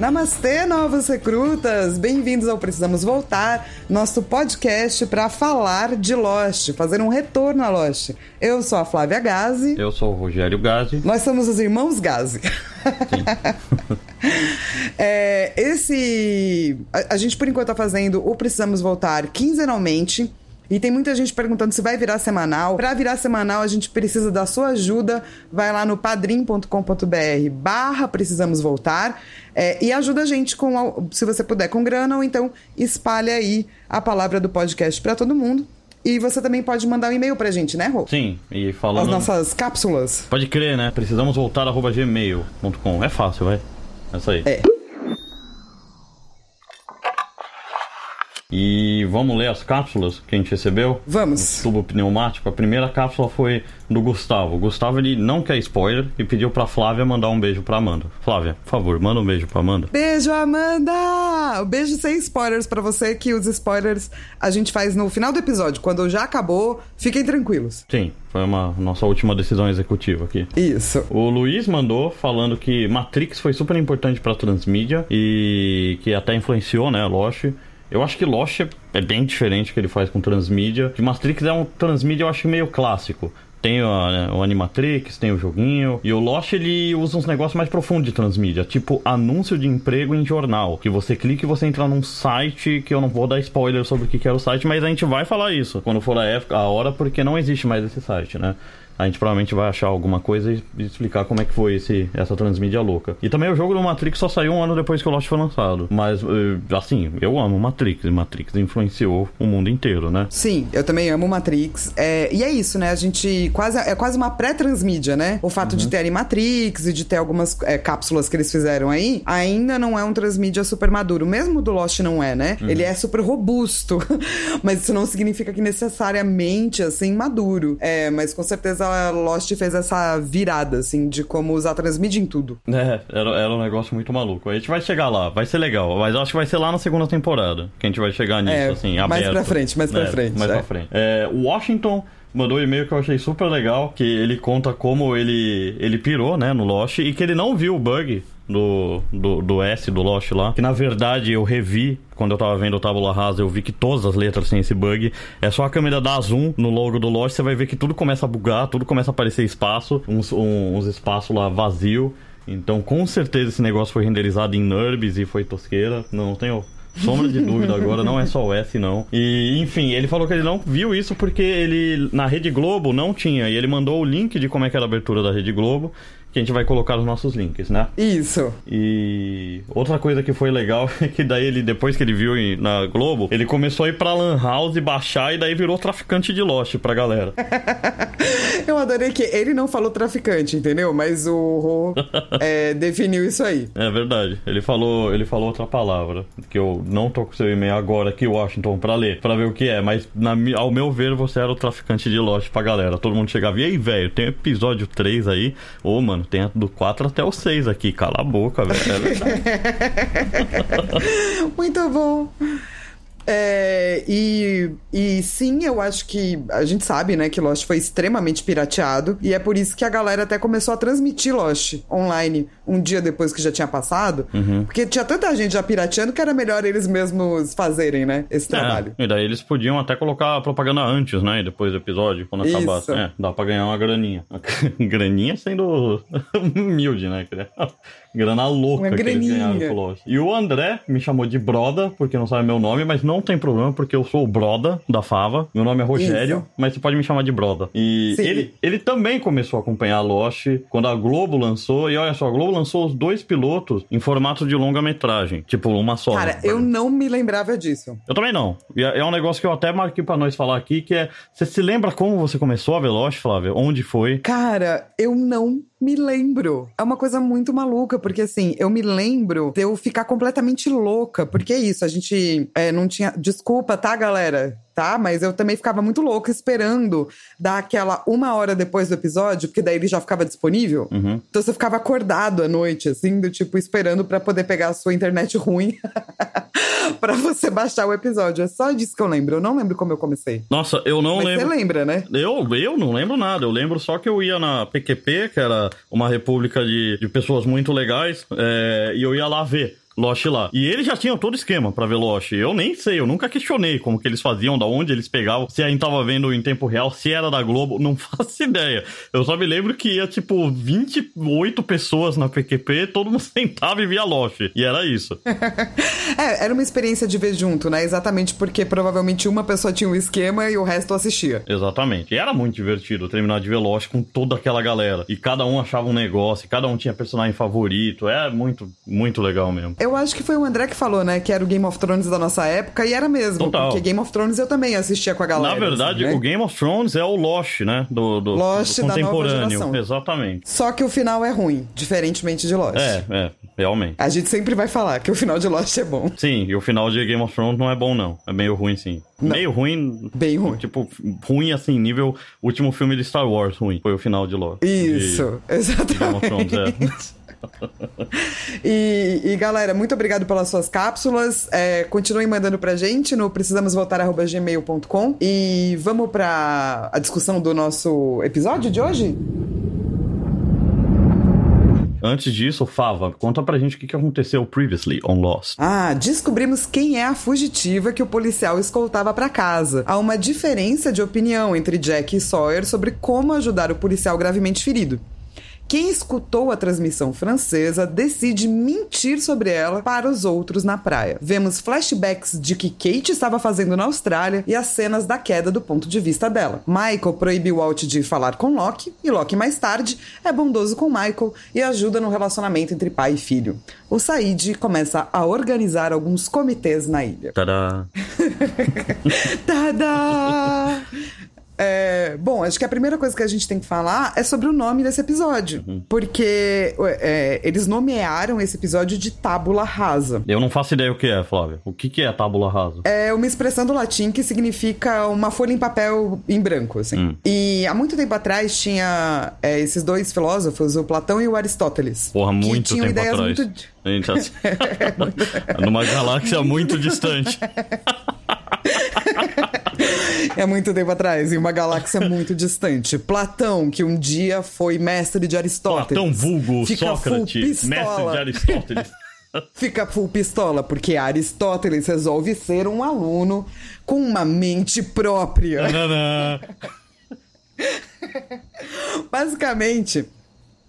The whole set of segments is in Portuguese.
Namastê, novos recrutas! Bem-vindos ao Precisamos Voltar, nosso podcast para falar de Lost, fazer um retorno a Lost. Eu sou a Flávia Gazi. Eu sou o Rogério Gazi. Nós somos os irmãos Gazi. é, esse. A, a gente, por enquanto, tá fazendo o Precisamos Voltar quinzenalmente. E tem muita gente perguntando se vai virar semanal. Para virar semanal, a gente precisa da sua ajuda. Vai lá no padrim.com.br barra precisamos voltar é, e ajuda a gente com, se você puder, com grana ou então espalha aí a palavra do podcast para todo mundo. E você também pode mandar um e-mail pra gente, né, Rô? Sim, e falando... As nossas cápsulas. Pode crer, né? Precisamos voltar arroba gmail.com. É fácil, vai. É isso aí. É. E vamos ler as cápsulas que a gente recebeu? Vamos. Tubo pneumático. A primeira cápsula foi do Gustavo. O Gustavo ele não quer spoiler e pediu pra Flávia mandar um beijo pra Amanda. Flávia, por favor, manda um beijo pra Amanda. Beijo, Amanda! Um beijo sem spoilers pra você, que os spoilers a gente faz no final do episódio. Quando já acabou, fiquem tranquilos. Sim, foi uma nossa última decisão executiva aqui. Isso. O Luiz mandou falando que Matrix foi super importante pra transmídia e que até influenciou, né, Lost. Eu acho que Lost é bem diferente que ele faz com Transmídia. Que Matrix é um Transmídia, eu acho meio clássico. Tem o, né, o Animatrix, tem o joguinho. E o Lost ele usa uns negócios mais profundos de transmídia, tipo anúncio de emprego em jornal. Que você clica e você entra num site que eu não vou dar spoiler sobre o que era o site, mas a gente vai falar isso quando for a, época, a hora, porque não existe mais esse site, né? A gente provavelmente vai achar alguma coisa e explicar como é que foi esse, essa transmídia louca. E também o jogo do Matrix só saiu um ano depois que o Lost foi lançado. Mas, eh, assim, eu amo Matrix. E Matrix influenciou o mundo inteiro, né? Sim, eu também amo Matrix. É, e é isso, né? A gente quase. É quase uma pré-transmídia, né? O fato uhum. de terem Matrix e de ter algumas é, cápsulas que eles fizeram aí, ainda não é um transmídia super maduro. Mesmo do Lost não é, né? Uhum. Ele é super robusto. mas isso não significa que necessariamente, assim, maduro. É, mas com certeza Lost fez essa virada, assim, de como usar transmídia em tudo. É, era, era um negócio muito maluco. A gente vai chegar lá, vai ser legal, mas acho que vai ser lá na segunda temporada que a gente vai chegar nisso, é, assim, aberto. Mais pra frente, mais pra é, frente. Mais é. pra frente. É, Washington mandou um e-mail que eu achei super legal, que ele conta como ele, ele pirou, né, no Lost, e que ele não viu o bug do, do, do S do Lost lá. Que na verdade eu revi quando eu tava vendo o Tabula Rasa, eu vi que todas as letras têm esse bug. É só a câmera dar zoom no logo do Lost, você vai ver que tudo começa a bugar, tudo começa a aparecer espaço, uns, uns espaços lá vazio. Então, com certeza esse negócio foi renderizado em NURBS e foi tosqueira. Não tenho sombra de dúvida agora, não é só o S, não. E, enfim, ele falou que ele não viu isso porque ele, na Rede Globo, não tinha. E ele mandou o link de como é que era a abertura da Rede Globo que a gente vai colocar os nossos links, né? Isso. E outra coisa que foi legal é que daí ele, depois que ele viu na Globo, ele começou a ir pra Lan House e baixar e daí virou traficante de Lost pra galera. Eu adorei que ele não falou traficante, entendeu? Mas o Ro é, definiu isso aí. É verdade. Ele falou, ele falou outra palavra, que eu não tô com seu e-mail agora aqui, Washington, pra ler, pra ver o que é, mas na, ao meu ver, você era o traficante de Lost pra galera. Todo mundo chegava, e aí, velho, tem episódio 3 aí. Ô, oh, mano, mano. Tem do 4 até o 6 aqui. Cala a boca, velho. É Muito bom. É, e, e sim, eu acho que a gente sabe, né, que Lost foi extremamente pirateado e é por isso que a galera até começou a transmitir Lost online um dia depois que já tinha passado, uhum. porque tinha tanta gente já pirateando que era melhor eles mesmos fazerem, né, esse é, trabalho. E daí eles podiam até colocar a propaganda antes, né, depois do episódio, quando isso. acabasse. É, dá pra ganhar uma graninha. graninha sendo humilde, né, grana louca uma que graninha. eles ganharam com Lost. E o André me chamou de Broda, porque não sabe meu nome, mas não tem problema, porque eu sou o Broda da Fava. Meu nome é Rogério, Isso. mas você pode me chamar de Broda. E ele, ele também começou a acompanhar Lost quando a Globo lançou. E olha só, a Globo lançou os dois pilotos em formato de longa-metragem. Tipo, uma só. Cara, eu não me lembrava disso. Eu também não. E é, é um negócio que eu até marquei pra nós falar aqui, que é... Você se lembra como você começou a ver Lost, Flávia? Onde foi? Cara, eu não me lembro. É uma coisa muito maluca, porque assim, eu me lembro de eu ficar completamente louca, porque é isso, a gente é, não tinha. Desculpa, tá, galera? Tá? Mas eu também ficava muito louca esperando dar aquela uma hora depois do episódio, porque daí ele já ficava disponível. Uhum. Então você ficava acordado à noite, assim, do tipo, esperando pra poder pegar a sua internet ruim pra você baixar o episódio. É só disso que eu lembro. Eu não lembro como eu comecei. Nossa, eu não Mas lembro. você lembra, né? Eu, eu não lembro nada, eu lembro só que eu ia na PQP, que era uma república de, de pessoas muito legais, é, e eu ia lá ver. Lost lá. E eles já tinham todo esquema pra ver Lost. Eu nem sei, eu nunca questionei como que eles faziam, da onde eles pegavam, se a gente tava vendo em tempo real, se era da Globo, não faço ideia. Eu só me lembro que ia, tipo, 28 pessoas na PQP, todo mundo sentava e via Lost. E era isso. É, era uma experiência de ver junto, né? Exatamente porque provavelmente uma pessoa tinha um esquema e o resto assistia. Exatamente. E era muito divertido terminar de ver Lost com toda aquela galera. E cada um achava um negócio, e cada um tinha personagem favorito. É muito, muito legal mesmo. Eu acho que foi o André que falou, né? Que era o Game of Thrones da nossa época, e era mesmo. Total. Porque Game of Thrones eu também assistia com a galera. Na verdade, assim, né? o Game of Thrones é o Lost, né? Do, do, Lost do contemporâneo. Exatamente. Só que o final é ruim, diferentemente de Lost. É, é, realmente. A gente sempre vai falar que o final de Lost é bom. Sim, e o final de Game of Thrones não é bom, não. É meio ruim, sim. Não. Meio ruim. Bem ruim. Tipo, ruim assim, nível último filme de Star Wars ruim. Foi o final de Lost. Isso, De Game of Thrones, exatamente. é. E, e, galera, muito obrigado pelas suas cápsulas. É, continuem mandando pra gente no precisamosvoltar.gmail.com. E vamos pra a discussão do nosso episódio de hoje? Antes disso, Fava, conta pra gente o que aconteceu previously on Lost. Ah, descobrimos quem é a fugitiva que o policial escoltava pra casa. Há uma diferença de opinião entre Jack e Sawyer sobre como ajudar o policial gravemente ferido. Quem escutou a transmissão francesa decide mentir sobre ela para os outros na praia. Vemos flashbacks de que Kate estava fazendo na Austrália e as cenas da queda do ponto de vista dela. Michael proíbe Walt de falar com Locke e Locke mais tarde é bondoso com Michael e ajuda no relacionamento entre pai e filho. O Said começa a organizar alguns comitês na ilha. Tadá! Tada! É, bom, acho que a primeira coisa que a gente tem que falar é sobre o nome desse episódio. Porque é, eles nomearam esse episódio de tábula rasa. Eu não faço ideia o que é, Flávia. O que que é tábula rasa? É uma expressão do latim que significa uma folha em papel em branco, assim. Hum. E há muito tempo atrás tinha é, esses dois filósofos, o Platão e o Aristóteles. Porra, que muito tinham tempo ideias atrás. muito... Gente. Numa galáxia muito distante. É muito tempo atrás, em uma galáxia muito distante. Platão, que um dia foi mestre de Aristóteles. Platão vulgo Sócrates, mestre de Aristóteles. Fica full pistola, porque Aristóteles resolve ser um aluno com uma mente própria. Basicamente,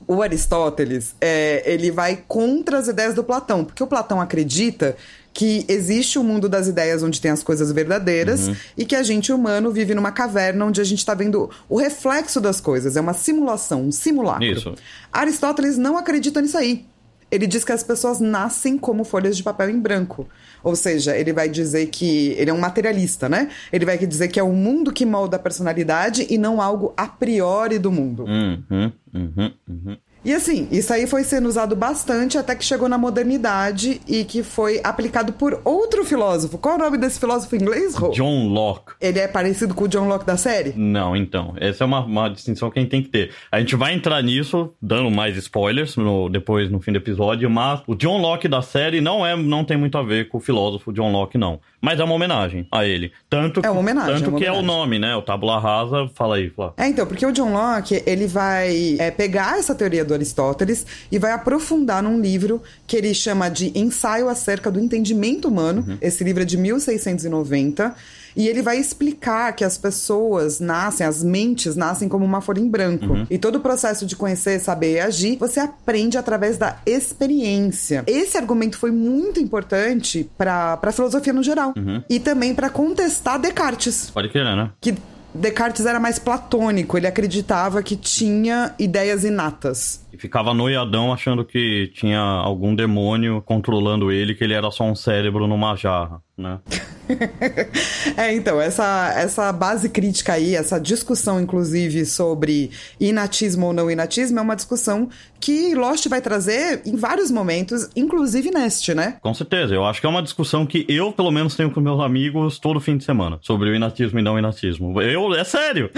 o Aristóteles, é, ele vai contra as ideias do Platão, porque o Platão acredita que existe o mundo das ideias onde tem as coisas verdadeiras Uhum. e que a gente humano vive numa caverna onde a gente está vendo o reflexo das coisas, é uma simulação, um simulacro. Isso. Aristóteles não acredita nisso aí. Ele diz que as pessoas nascem como folhas de papel em branco. Ou seja, ele vai dizer que ele é um materialista, né? Ele vai dizer que é o mundo que molda a personalidade e não algo a priori do mundo. Uhum, uhum, uhum. E assim, isso aí foi sendo usado bastante até que chegou na modernidade e que foi aplicado por outro filósofo. Qual é o nome desse filósofo inglês, Rô? John Locke. Ele é parecido com o John Locke da série? Não, então. Essa é uma, uma distinção que a gente tem que ter. A gente vai entrar nisso, dando mais spoilers no- depois no fim do episódio, mas o John Locke da série não é, não tem muito a ver com o filósofo John Locke, não. Mas é uma homenagem a ele. Tanto É uma homenagem, tanto é uma que é o nome, né? O Tábula Rasa. Fala aí, Flávio. É, então, porque o John Locke, ele vai é, pegar essa teoria do Aristóteles e vai aprofundar num livro que ele chama de Ensaio acerca do Entendimento Humano. Esse livro é de 1690. E ele vai explicar que as pessoas nascem, as mentes nascem como uma folha em branco. E todo o processo de conhecer, saber e agir, você aprende através da experiência. Esse argumento foi muito importante para a filosofia no geral. E também para contestar Descartes Pode querer, né? que Descartes era mais platônico, ele acreditava que tinha ideias inatas. E ficava noiadão achando que tinha algum demônio controlando ele, que ele era só um cérebro numa jarra, né? é, então, essa, essa base crítica aí, essa discussão, inclusive, sobre inatismo ou não inatismo, é uma discussão que Lost vai trazer em vários momentos, inclusive neste, né? Com certeza. Eu acho que é uma discussão que eu, pelo menos, tenho com meus amigos todo fim de semana. Sobre o inatismo e não inatismo. Eu, é sério.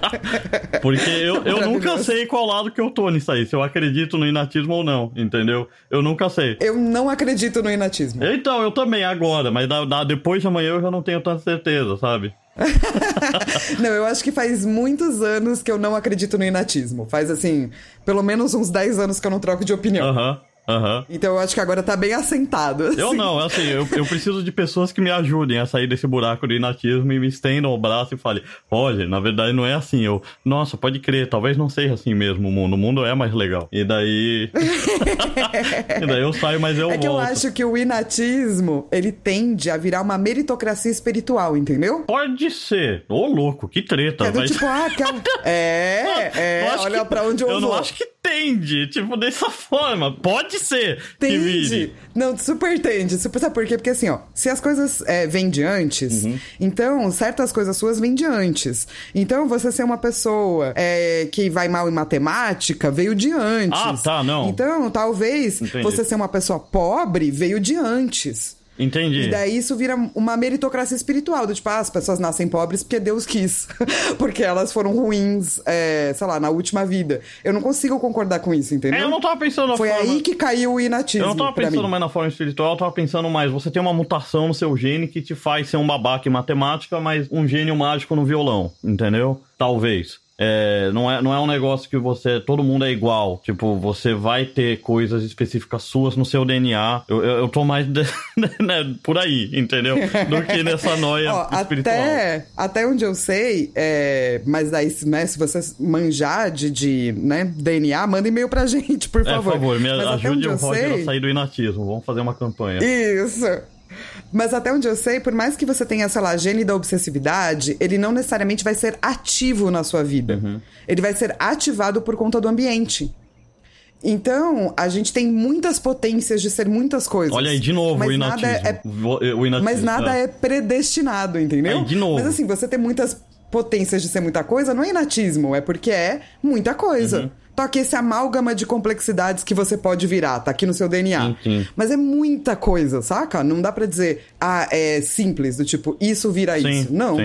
Porque eu, eu nunca sei qual lado que eu tô nisso aí. Se eu acredito no inatismo ou não, entendeu? Eu nunca sei. Eu não acredito no inatismo. Então, eu também agora, mas da, da, depois de amanhã eu já não tenho tanta certeza, sabe? não, eu acho que faz muitos anos que eu não acredito no inatismo. Faz assim, pelo menos uns 10 anos que eu não troco de opinião. Uhum. Uhum. Então eu acho que agora tá bem assentado. Assim. Eu não, assim, eu, eu preciso de pessoas que me ajudem a sair desse buraco do inatismo e me estendam o braço e falem: Roger, na verdade não é assim. Eu, nossa, pode crer, talvez não seja assim mesmo o mundo. O mundo é mais legal. E daí. e daí eu saio, mas eu É que volto. eu acho que o inatismo, ele tende a virar uma meritocracia espiritual, entendeu? Pode ser. Ô, louco, que treta. É do mas... tipo, ah, aquela... É, é, olha que... pra onde eu, eu vou. não acho que tende, tipo, dessa forma. Pode ser tende. Não, super tende. Super, sabe por quê? Porque assim, ó, se as coisas é, vêm de antes, Uhum. então certas coisas suas vêm de antes. Então você ser uma pessoa é, que vai mal em matemática veio de antes. Ah, tá, não. Então, talvez Entendi. você ser uma pessoa pobre veio de antes. Entendi. E daí isso vira uma meritocracia espiritual, do tipo, ah, as pessoas nascem pobres porque Deus quis. porque elas foram ruins, é, sei lá, na última vida. Eu não consigo concordar com isso, entendeu? É, eu não tava pensando na Foi forma... aí que caiu o inatismo. Eu não tava pensando mim. mais na forma espiritual, eu tava pensando mais. Você tem uma mutação no seu gene que te faz ser um babaca em matemática, mas um gênio mágico no violão, entendeu? Talvez. É, não, é, não é um negócio que você. Todo mundo é igual. Tipo, você vai ter coisas específicas suas no seu DNA. Eu, eu, eu tô mais de- né, por aí, entendeu? Do que nessa noia Ó, espiritual. até, até onde eu sei, é, mas daí, né, se você manjar de, de né, DNA, manda e-mail pra gente, por É, favor. por favor, me Mas ajude o Roger sei- a sair do inatismo. Vamos fazer uma campanha. Isso. Mas até onde eu sei, por mais que você tenha, sei lá, gene da obsessividade, ele não necessariamente vai ser ativo na sua vida. Uhum. Ele vai ser ativado por conta do ambiente. Então, a gente tem muitas potências de ser muitas coisas. Olha aí, de novo, mas o nada inatismo. é Vo- o inatismo. Mas nada é predestinado, entendeu? Aí, de novo. Mas assim, você ter muitas potências de ser muita coisa não é inatismo, é porque é muita coisa. Uhum. Aqui esse amálgama de complexidades que você pode virar, tá aqui no seu DNA. Sim, sim. Mas é muita coisa, saca? Não dá pra dizer, ah, é simples, do tipo, isso vira Sim, isso. Não.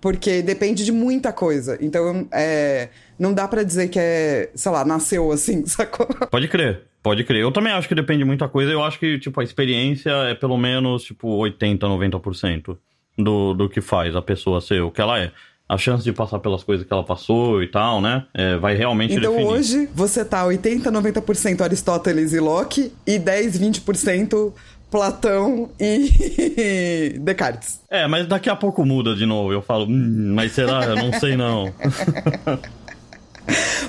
Porque depende de muita coisa. Então, é, não dá pra dizer que é, sei lá, nasceu assim, sacou? Pode crer, pode crer. Eu também acho que depende de muita coisa. Eu acho que, tipo, a experiência é pelo menos, tipo, 80, 90% do, do que faz a pessoa ser o que ela é. A chance de passar pelas coisas que ela passou e tal, né? é, vai realmente Então definir. hoje você tá 80, 90% Aristóteles e Locke e 10, 20% Platão e Descartes. É, mas daqui a pouco muda de novo. Eu falo, hum, mas será? Eu não sei não.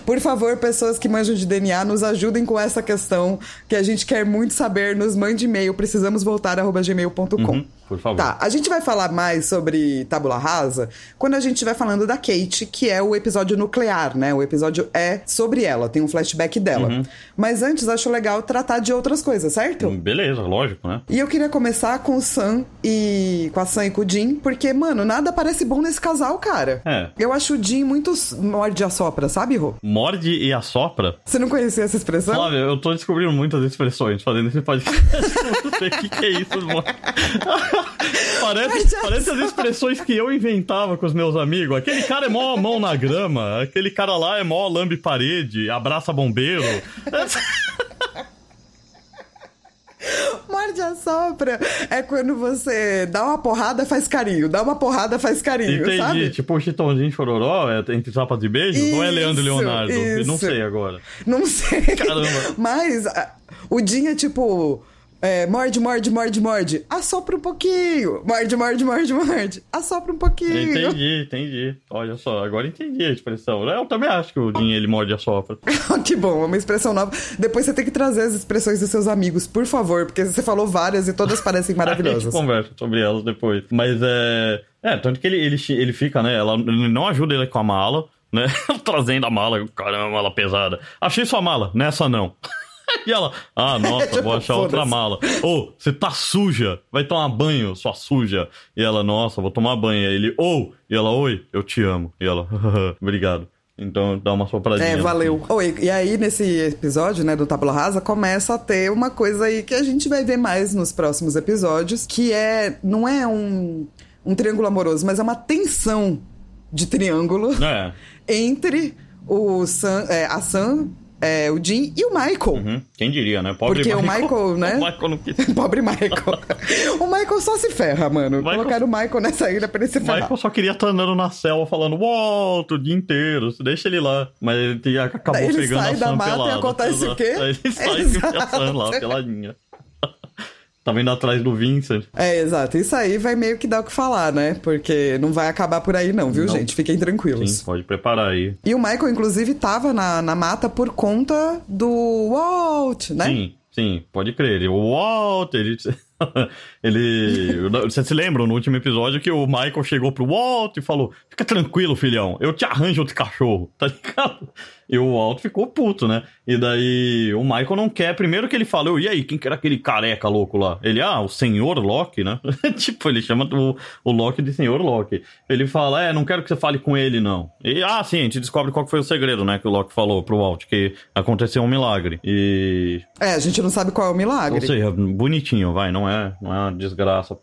Por favor, pessoas que manjam de DNA, nos ajudem com essa questão que a gente quer muito saber. Nos mande e-mail, precisamos voltar gmail.com. Uhum, por favor. Tá, a gente vai falar mais sobre Tábula Rasa quando a gente estiver falando da Kate, que é o episódio nuclear, né? O episódio é sobre ela, tem um flashback dela. Uhum. Mas antes, acho legal tratar de outras coisas, certo? Beleza, lógico, né? E eu queria começar com o Sam e. com a Sam e com o Jim, porque, mano, nada parece bom nesse casal, cara. É. Eu acho o Jim muito morde a sopra, sabe, Rô? Morde e assopra. Você não conhecia essa expressão? Flávio, eu tô descobrindo muitas expressões fazendo esse podcast. Eu não sei o que, que é isso, mano. Parece, parece as expressões que eu inventava com os meus amigos. Aquele cara é mó mão na grama, aquele cara lá é mó lambe parede, abraça bombeiro. Morde a sopra é quando você dá uma porrada, faz carinho. Dá uma porrada, faz carinho, Entendi, sabe? tipo o Chitãozinho Chororó, é entre tapas de beijo? Não é Leandro e Isso, Leonardo? Eu Não isso. sei agora. Não sei. Caramba. Mas ah, o é tipo. É, morde, morde, morde, morde. Assopra um pouquinho. Morde, morde, morde, morde. Assopra um pouquinho. Entendi, entendi. Olha só, agora entendi a expressão. Eu também acho que o Dinho ele morde a sopra. que bom, é uma expressão nova. Depois você tem que trazer as expressões dos seus amigos, por favor, porque você falou várias e todas parecem A gente maravilhosas. conversa sobre elas depois. Mas é. É, tanto que ele, ele, ele fica, né? Ela ele não ajuda ele com a mala, né? Trazendo a mala, caramba, mala pesada. Achei sua mala, nessa não. E ela, ah, nossa, Tipo, vou achar outra mala. Ô, você tá suja, vai tomar banho, sua suja. E ela, nossa, vou tomar banho. Aí ele, ô, e ela, oi, eu te amo. E ela, obrigado. Então dá uma sopradinha. É, no valeu. fim. Oi, e aí, nesse episódio, né, do Tábula Rasa, começa a ter uma coisa aí que a gente vai ver mais nos próximos episódios, que é. não é um, um triângulo amoroso, mas é uma tensão de triângulo É, entre o Sam, é, a Sam, é, o Jim e o Michael. uhum. quem diria, né? Pobre Porque o Michael, né? O Michael não quis. Pobre Michael. o Michael só se ferra, mano. Michael- Colocaram o Michael nessa ilha pra ele se O ferrar. Michael só queria estar andando na selva falando Walt o dia inteiro, deixa ele lá. Mas ele acabou Daí ele pegando sai a da Sam mata e pelada. acontece o quê? Ele sai e vê a Sam lá, Exato. peladinha. Tá vindo atrás do Vincent. É, exato. Isso aí vai meio que dar o que falar, né? Porque não vai acabar por aí, não, viu, Não. gente? Fiquem tranquilos. Sim, pode preparar aí. E o Michael, inclusive, tava na, na mata por conta do Walt, né? Sim, sim, pode crer. Ele- O Walt, ele. ele. Você se lembra no último episódio que o Michael chegou pro Walt e falou: Fica tranquilo, filhão, eu te arranjo outro cachorro, tá ligado? E o Walt ficou puto, né? E daí o Michael não quer. Primeiro que ele falou, e aí, quem que era aquele careca louco lá? Ele, ah, o senhor Loki, né? tipo, ele chama o, o Loki de senhor Loki. Ele fala, é, não quero que você fale com ele, não. E, ah, sim, a gente descobre qual foi o segredo, né? Que o Loki falou pro Walt, que aconteceu um milagre. E É, a gente não sabe qual é o milagre. ou seja, bonitinho, vai, não é, não é uma desgraça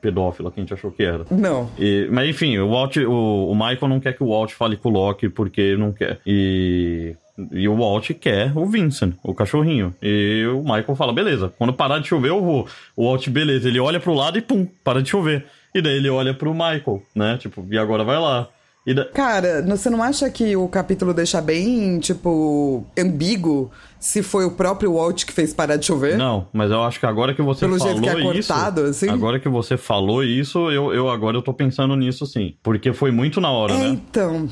pedófila que a gente achou que era. Não. E- mas enfim, o, Walt, o, o Michael não quer que o Walt fale com o Loki porque não quer. E, e o Walt quer o Vincent, o cachorrinho. E o Michael fala: beleza, quando parar de chover eu vou. O Walt, beleza, ele olha pro lado e pum, para de chover. E daí ele olha pro Michael, né? Tipo, e agora vai lá. Da- Cara, você não acha que o capítulo deixa bem, tipo, ambíguo se foi o próprio Walt que fez parar de chover? Não, mas eu acho que agora que você Pelo falou jeito que é isso, cortado, assim? agora que você falou isso, eu, eu agora eu tô pensando nisso sim, porque foi muito na hora, É, né? então.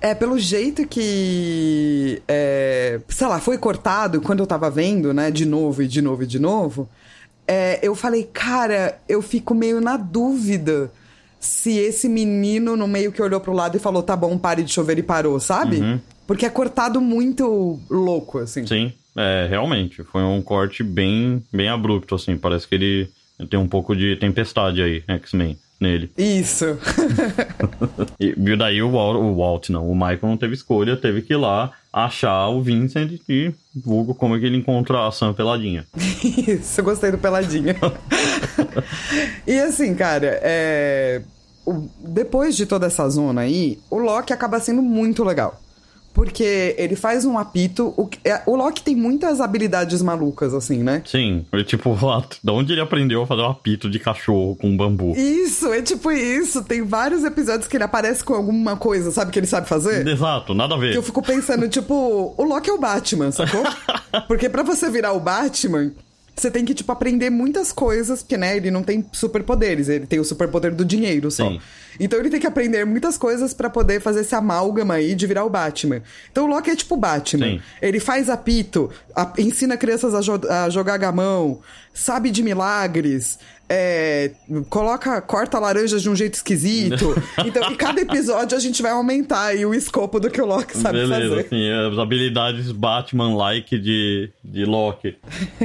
É, pelo jeito que. É, sei lá, foi cortado, quando eu tava vendo, né, de novo e de novo e de novo, é, eu falei, cara, eu fico meio na dúvida se esse menino no meio que olhou pro lado e falou, tá bom, pare de chover e parou, sabe? Porque é cortado muito louco, assim. Sim, é, realmente, foi um corte bem, bem abrupto, assim, parece que ele tem um pouco de tempestade aí, X-Men, nele. Isso. E, e daí o Walt, o Walt, não, o Michael não teve escolha, teve que ir lá achar o Vincent e vulgo como é que ele encontra a Sam peladinha. Isso, eu gostei do peladinho. e assim, cara, é, o- depois de toda essa zona aí, o Loki acaba sendo muito legal. Porque ele faz um apito. O, é, o Loki tem muitas habilidades malucas, assim, né? Sim, ele, tipo, da onde ele aprendeu a fazer um apito de cachorro com bambu? Isso, é tipo isso. Tem vários episódios que ele aparece com alguma coisa, sabe, que ele sabe fazer? Exato, nada a ver. Que eu fico pensando, tipo, o Loki é o Batman, sacou? Porque pra você virar o Batman, você tem que, tipo, aprender muitas coisas, porque, né, ele não tem superpoderes, ele tem o superpoder do dinheiro só. Sim. Então ele tem que aprender muitas coisas pra poder fazer esse amálgama aí de virar o Batman. Então o Loki é tipo o Batman. Sim. Ele faz apito, a- ensina crianças a, jo- a jogar gamão, sabe de milagres, é, coloca, corta laranjas de um jeito esquisito. Então, em cada episódio a gente vai aumentar aí o escopo do que o Loki sabe Beleza, fazer. assim, as habilidades Batman-like de, de Loki.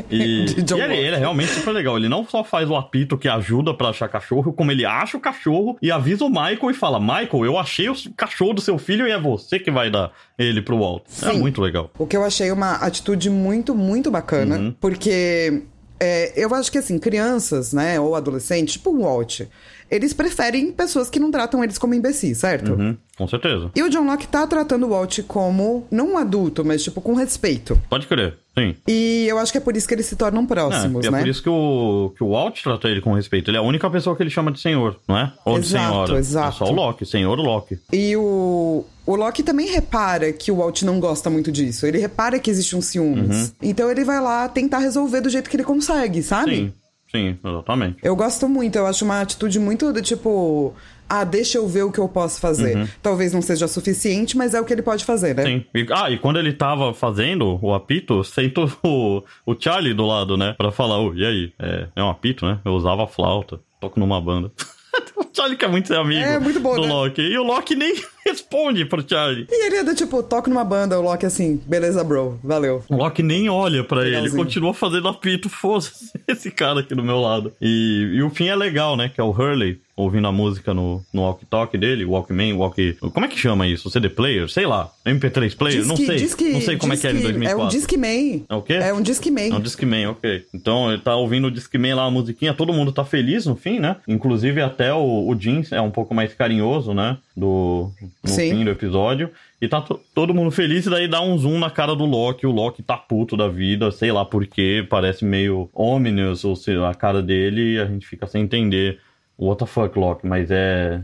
E, De e ele, ele é realmente super legal. Ele não só faz o apito que ajuda pra achar cachorro, como ele acha o cachorro e avisa o Michael e fala: Michael, eu achei o cachorro do seu filho e é você que vai dar ele pro Walt. É Sim. muito legal. O que eu achei uma atitude muito, muito bacana, Uhum. porque é, eu acho que assim, crianças, né, ou adolescentes, tipo o Walt, eles preferem pessoas que não tratam eles como imbecis, certo? Uhum, com certeza. E o John Locke tá tratando o Walt como, não um adulto, mas tipo com respeito. Pode crer, sim. E eu acho que é por isso que eles se tornam É, próximos, e é né? por isso que o, que o Walt trata ele com respeito. Ele é a única pessoa que ele chama de senhor, não é? Ou de Exato, senhora. exato. É só o Loki, senhor Loki. E o, o Loki também repara que o Walt não gosta muito disso. Ele repara que existe um ciúmes. Então ele vai lá tentar resolver do jeito que ele consegue, sabe? Sim, sim, exatamente. Eu gosto muito, eu acho uma atitude muito do tipo. Ah, deixa eu ver o que eu posso fazer. Talvez não seja suficiente, mas é o que ele pode fazer, né? Sim. E- ah, e quando ele tava fazendo o apito, sentou o, o Charlie do lado, né? Pra falar, ô, e aí? É, é um apito, né? Eu usava flauta, toco numa banda. o Charlie quer muito ser amigo É, muito bom, do né? Loki. E o Loki nem responde pro Charlie. E ele é do tipo, toca numa banda, o Loki assim, beleza, bro, valeu. O Loki nem olha pra ele, continua fazendo apito, foda-se esse cara aqui do meu lado. E, e o fim é legal, né? Que é o Hurley ouvindo a música no, no walkie-talkie dele, Walkman, Walkie... Como é que chama isso? CD player? Sei lá. MP3 player? não Disque- sei. disque- não sei como é que era em disque- 2004. É um Discman. É o quê? É um Discman. É um Discman, ok. Então ele tá ouvindo o Discman lá, a musiquinha, todo mundo tá feliz no fim, né? Inclusive até o, o Jeans é um pouco mais carinhoso, né? Do, no Sim. fim do episódio. E tá to- todo mundo feliz, e daí dá um zoom na cara do Loki. O Loki tá puto da vida, sei lá por quê, parece meio ominous, ou sei lá, a cara dele, e a gente fica sem entender. What the fuck, Loki? Mas é.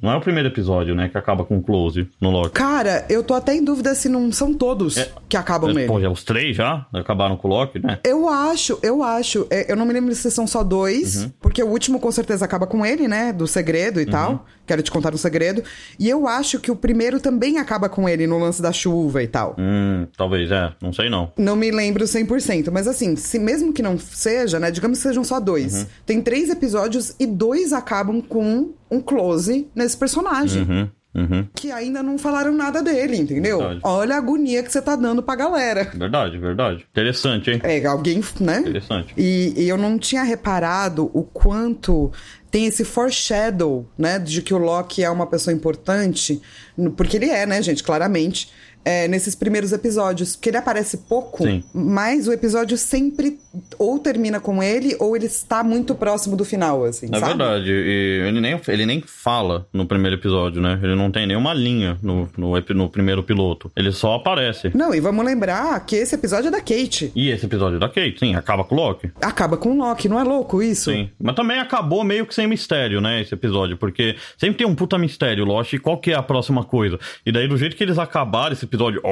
Não é o primeiro episódio, né? Que acaba com o close no Loki. Cara, eu tô até em dúvida se não são todos É. que acabam nele. Pô, já os três já acabaram com o Loki, né? Eu acho, eu acho. É, Eu não me lembro se são só dois, Uhum. porque o último com certeza acaba com ele, né? Do segredo e Uhum. tal. Quero te contar um segredo. E eu acho que o primeiro também acaba com ele no lance da chuva e tal. Hum, talvez, é. Não sei não. Não me lembro 100%, mas assim, se mesmo que não seja, né? Digamos que sejam só dois. Uhum. Tem três episódios e dois acabam com um close nesse personagem. Uhum, uhum. Que ainda não falaram nada dele, entendeu? Verdade. Olha a agonia que você tá dando pra galera. Verdade, verdade. Interessante, hein? É, alguém, né? Interessante. E, e eu não tinha reparado o quanto tem esse foreshadow, né? De que o Loki é uma pessoa importante. Porque ele é, né, gente? Claramente. É, nesses primeiros episódios. Porque ele aparece pouco, Sim. mas o episódio sempre ou termina com ele ou ele está muito próximo do final, assim, É sabe? verdade. E ele nem, ele nem fala no primeiro episódio, né? Ele não tem nenhuma linha no, no, no primeiro piloto. Ele só aparece. Não, e vamos lembrar que esse episódio é da Kate. E esse episódio da Kate, sim, acaba com o Loki. Acaba com o Loki, não é louco isso? Sim. Mas também acabou meio que sem mistério, né? Esse episódio. Porque sempre tem um puta mistério, Lost. E qual que é a próxima coisa? E daí, do jeito que eles acabaram esse episódio,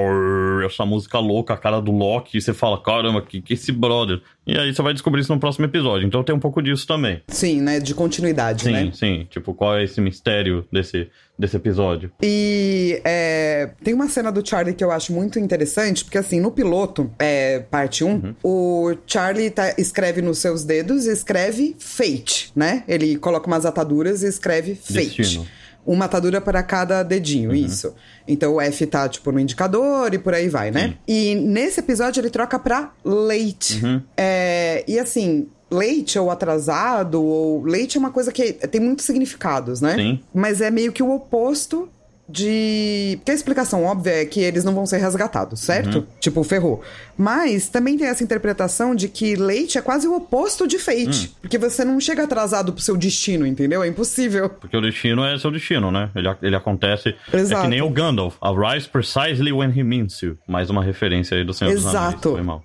essa música louca, a cara do Loki, e você fala, caramba, que, que esse brother. E aí você vai descobrir isso no próximo episódio. Então tem um pouco disso também. Sim, né? De continuidade, Sim, né? sim. Tipo, qual é esse mistério desse, desse episódio? E é, tem uma cena do Charlie que eu acho muito interessante, porque assim, no piloto, é, parte 1, o Charlie tá- escreve nos seus dedos e escreve Fate, né? Ele coloca umas ataduras e escreve Fate. Destino. Uma atadura para cada dedinho, isso. Então o F tá, tipo, no indicador e por aí vai, né? E nesse episódio ele troca pra late. É, e assim, late ou atrasado, ou late é uma coisa que tem muitos significados, né? Sim. Mas é meio que o oposto de. Porque a explicação óbvia é que eles não vão ser resgatados, certo? Tipo, ferrou. Mas também tem essa interpretação de que leite é quase o oposto de fate. Porque você não chega atrasado pro seu destino, entendeu? É impossível. Porque o destino é seu destino, né? Ele, ele acontece. É Exato. que nem o Gandalf. Arise precisely when he means to. Mais uma referência aí do Senhor dos Anéis. Exato. Foi mal.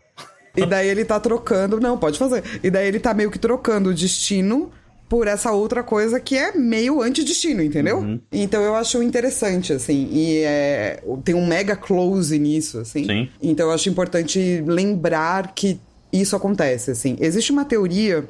E daí ele tá trocando. Não, pode fazer. E daí ele tá meio que trocando o destino por essa outra coisa que é meio antidestino, entendeu? Uhum. Então eu acho interessante, assim. E é, tem um mega close nisso, assim. Sim. Então eu acho importante lembrar que isso acontece, assim. Existe uma teoria.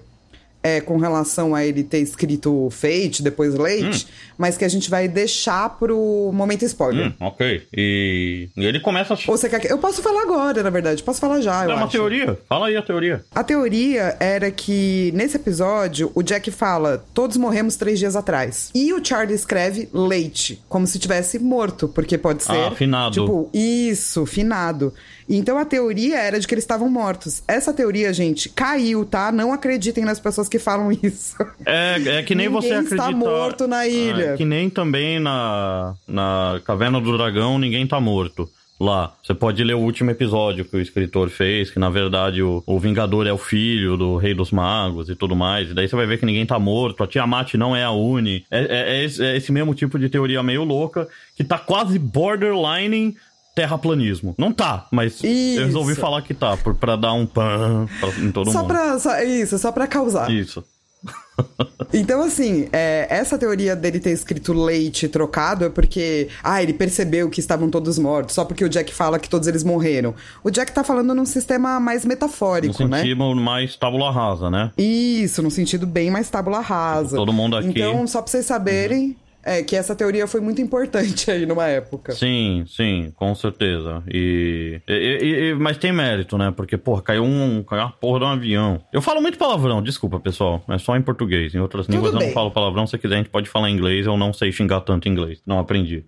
É, com relação a ele ter escrito Fate, depois Late, mas que a gente vai deixar pro momento spoiler. Hum, ok. E, e ele começa a. Ou você quer que... Eu posso falar agora, na verdade. Posso falar já, eu é uma acho. teoria. Fala aí a teoria. A teoria era que nesse episódio o Jack fala: todos morremos três dias atrás. E o Charlie escreve late, como se tivesse morto, porque pode ser. Ah, finado. Tipo, isso, finado. Então a teoria era de que eles estavam mortos. Essa teoria, gente, caiu, tá? Não acreditem nas pessoas que falam isso. É, é que nem Ninguém você está acredita. morto na ilha. É que nem também na, na Caverna do Dragão ninguém tá morto. Lá. Você pode ler o último episódio que o escritor fez, que na verdade o, o Vingador é o filho do Rei dos Magos e tudo mais. E daí você vai ver que ninguém tá morto. A Tiamat não é a Uni. É, é- é esse, é esse mesmo tipo de teoria meio louca que tá quase borderline terraplanismo. Não tá, mas eu Isso. resolvi falar que tá, por, pra dar um pan em todo só mundo. pra. Só, isso, só pra causar. Isso. Então, assim, é, essa teoria dele ter escrito leite trocado é porque, ah, ele percebeu que estavam todos mortos, só porque o Jack fala que todos eles morreram. O Jack tá falando num sistema mais No metafórico, né? sentido mais tábula rasa, né? Isso, num sentido bem mais tábula rasa. Todo mundo aqui- Então, só pra vocês saberem, É, que essa teoria foi muito importante aí numa época. Sim, sim, com certeza. E, e- e- mas tem mérito, né? Porque, porra, caiu um. Caiu uma porra de um avião. Eu falo muito palavrão, desculpa, pessoal. É só em português. Em outras Tudo línguas eu bem. não falo palavrão. Se quiser, a gente pode falar inglês. Eu não sei xingar tanto inglês. Não aprendi.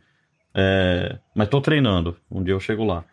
É, mas tô treinando. Um dia eu chego lá.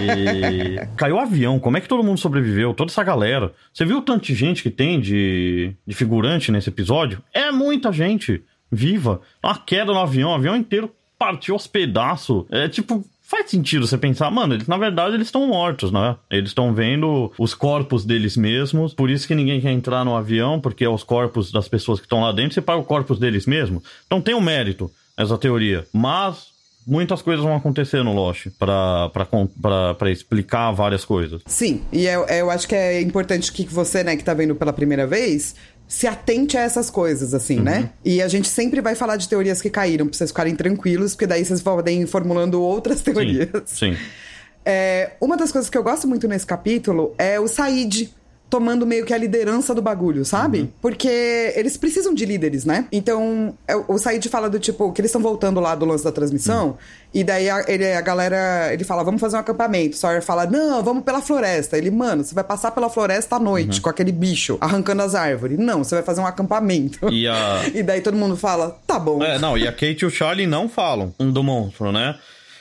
E caiu o avião. Como é que todo mundo sobreviveu? Toda essa galera. Você viu o tanto de gente que tem de, de figurante nesse episódio? É muita gente viva. Uma queda no avião, o avião inteiro partiu aos pedaços. É tipo. Faz sentido você pensar, mano, eles na verdade eles estão mortos, né? Eles estão vendo os corpos deles mesmos, por isso que ninguém quer entrar no avião, porque é os corpos das pessoas que estão lá dentro, você paga o corpos deles mesmos. Então tem um mérito essa teoria. Mas muitas coisas vão acontecer no Lost pra explicar várias coisas. Sim, e eu, eu acho que é importante que você, né, que tá vendo pela primeira vez, se atente a essas coisas, assim, né? E a gente sempre vai falar de teorias que caíram, pra vocês ficarem tranquilos, porque daí vocês podem ir formulando outras teorias. Sim. É, uma das coisas que eu gosto muito nesse capítulo é o Said tomando meio que a liderança do bagulho, sabe? Porque eles precisam de líderes, né? Então, o Said fala do tipo, que eles estão voltando lá do lance da transmissão, e daí a, ele, a galera, ele fala, vamos fazer um acampamento. Sawyer fala, não, vamos pela floresta. Ele, mano, você vai passar pela floresta à noite, com aquele bicho, arrancando as árvores. Não, você vai fazer um acampamento. E a- e daí todo mundo fala, tá bom. É, não, e a Kate e o Charlie não falam do monstro, né?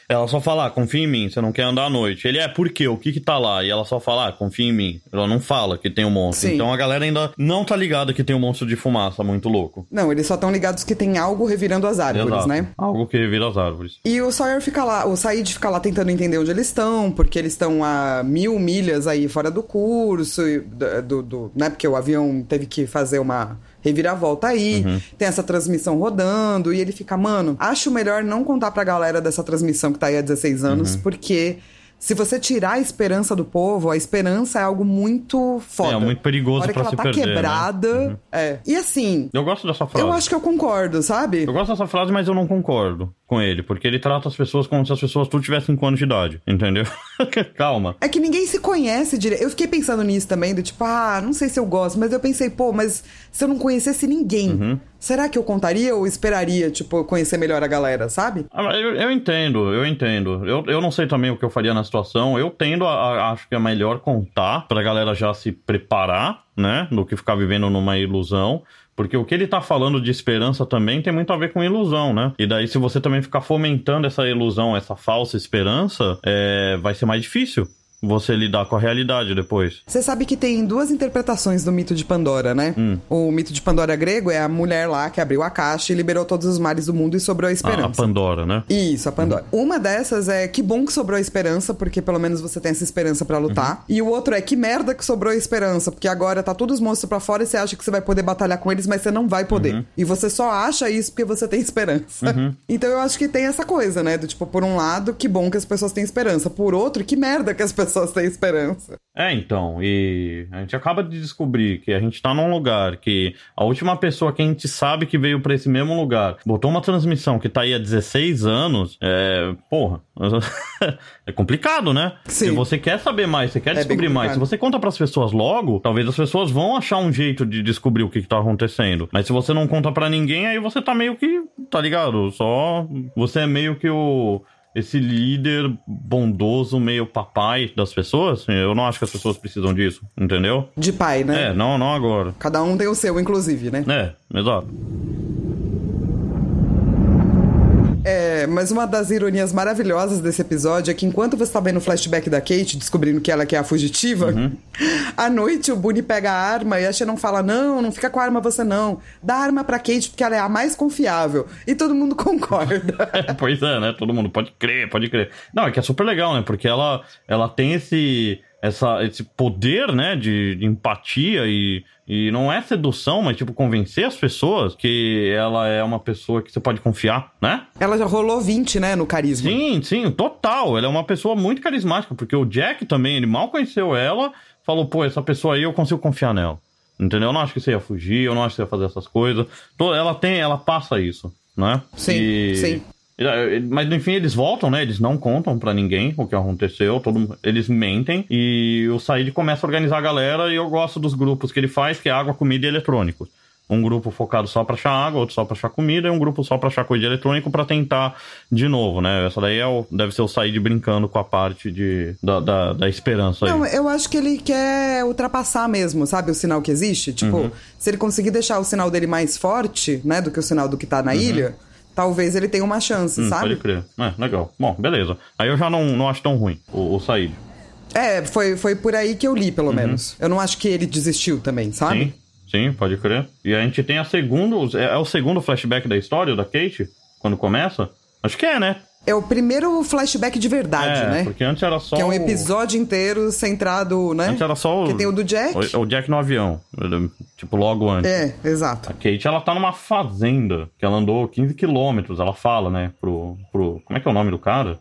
Ela só fala, ah, confia em mim, você não quer andar à noite. Ele é, por quê? O que que tá lá? E ela só fala, ah, confia em mim. Ela não fala que tem um monstro. Sim. Então a galera ainda não tá ligada que tem um monstro de fumaça muito louco. Não, eles só estão ligados que tem algo revirando as árvores, Exato. né? Algo que revira as árvores. E o Sawyer fica lá, o Said fica lá tentando entender onde eles estão, porque eles estão a mil milhas aí fora do curso, do, do- do- né? Porque o avião teve que fazer uma reviravolta aí, tem essa transmissão rodando, e ele fica, mano, acho melhor não contar pra galera dessa transmissão que tá aí há 16 anos, porque se você tirar a esperança do povo, a esperança é algo muito foda. É, muito perigoso que pra ela se tá perder, né? quebrada. É. E assim, Eu gosto dessa frase. eu acho que eu concordo, sabe? Eu gosto dessa frase, mas eu não concordo com ele, porque ele trata as pessoas como se as pessoas tudo tivessem 5 anos de idade, entendeu? Calma. É que ninguém se conhece direito. Eu fiquei pensando nisso também, do tipo, ah, não sei se eu gosto, mas eu pensei, pô, mas se eu não conhecesse ninguém, Uhum. será que eu contaria ou esperaria, tipo, conhecer melhor a galera, sabe? Ah, Eu, eu entendo, eu entendo. Eu, eu não sei também o que eu faria na situação. Eu tendo a, a- acho que é melhor contar pra galera já se preparar, né? Do que ficar vivendo numa ilusão. Porque o que ele tá falando de esperança também tem muito a ver com ilusão, né? E daí, se você também ficar fomentando essa ilusão, essa falsa esperança, é, vai ser mais difícil você lidar com a realidade depois. Você sabe que tem duas interpretações do mito de Pandora, né? Hum. O mito de Pandora grego é a mulher lá que abriu a caixa e liberou todos os mares do mundo e sobrou a A, a esperança. Pandora, né? Isso, a Pandora. Uma dessas é que bom que sobrou a esperança, porque pelo menos você tem essa esperança pra lutar. E o outro é que merda que sobrou a esperança, porque agora tá todos os monstros pra fora e você acha que você vai poder batalhar com eles, mas você não vai poder. E você só acha isso porque você tem esperança. Então eu acho que tem essa coisa, né? Do tipo, por um lado, que bom que as pessoas têm esperança. Por outro, que merda que as pessoas têm esperança. É, então, e a gente acaba de descobrir que a gente tá num lugar que a última pessoa que a gente sabe que veio pra esse mesmo lugar botou uma transmissão que tá aí há 16 anos, é. Porra. é complicado, né? Sim. Se você quer saber mais, você quer É descobrir mais, se você conta pras pessoas logo, talvez as pessoas vão achar um jeito de descobrir o que, que tá acontecendo. Mas se você não conta pra ninguém, aí você tá meio que. Tá ligado? Só. Você é meio que o esse líder bondoso, meio papai das pessoas, eu não acho que as pessoas precisam disso, entendeu? De pai, né? É, não, não agora. Cada um tem o seu, inclusive, né? É, exato. É, mas uma das ironias maravilhosas desse episódio é que enquanto você tá vendo o flashback da Kate, descobrindo que ela que é a fugitiva, Uhum. à noite o Boone pega a arma e a Shannon fala: Não, não fica com a arma você não. Dá a arma pra Kate porque ela é a mais confiável. E todo mundo concorda. É, pois é, né? Todo mundo pode crer, pode crer. Não, é que é super legal, né? Porque ela, ela tem esse, essa, esse poder, né? De, de empatia e, e não é sedução, mas tipo convencer as pessoas que ela é uma pessoa que você pode confiar, né? ela já rolou 20, né, no carisma. Sim, sim, total. Ela é uma pessoa muito carismática, porque o Jack também, ele mal conheceu ela, falou, pô, essa pessoa aí eu consigo confiar nela. Entendeu? Eu não acho que você ia fugir, eu não acho que você ia fazer essas coisas. Ela tem, ela passa isso, né? Sim, sim. Mas enfim, eles voltam, né? Eles não contam pra ninguém o que aconteceu, todo... eles mentem e o Said começa a organizar a galera e eu gosto dos grupos que ele faz, que é água, comida e eletrônicos. Um grupo focado só pra achar água, outro só pra achar comida, e um grupo só pra achar coisa de eletrônico pra tentar de novo, né? Essa daí é o, deve ser o Said brincando com a parte de, da, da, da esperança aí. Não, eu acho que ele quer ultrapassar mesmo, sabe, o sinal que existe. Tipo, Uhum. se ele conseguir deixar o sinal dele mais forte, né, do que o sinal do que tá na ilha, talvez ele tenha uma chance, Uhum. Hum, sabe? Pode crer. É, legal. Bom, beleza. Aí eu já não, não acho tão ruim o, o Said. É, foi, foi por aí que eu li, pelo menos. Eu não acho que ele desistiu também, sabe? Uhum. Sim, sim, pode crer. E a gente tem a segundo. É, é o segundo flashback da história da Kate? Quando começa? Acho que é, né? É o primeiro flashback de verdade, é, né? porque antes era só. Que é um episódio inteiro centrado, né? Antes era só o. Que tem o do Jack. O, o Jack no avião. Tipo, logo antes. É, exato. A Kate, ela tá numa fazenda, que ela andou 15 quilômetros, ela fala, né, pro, pro... Como é que é o nome do cara?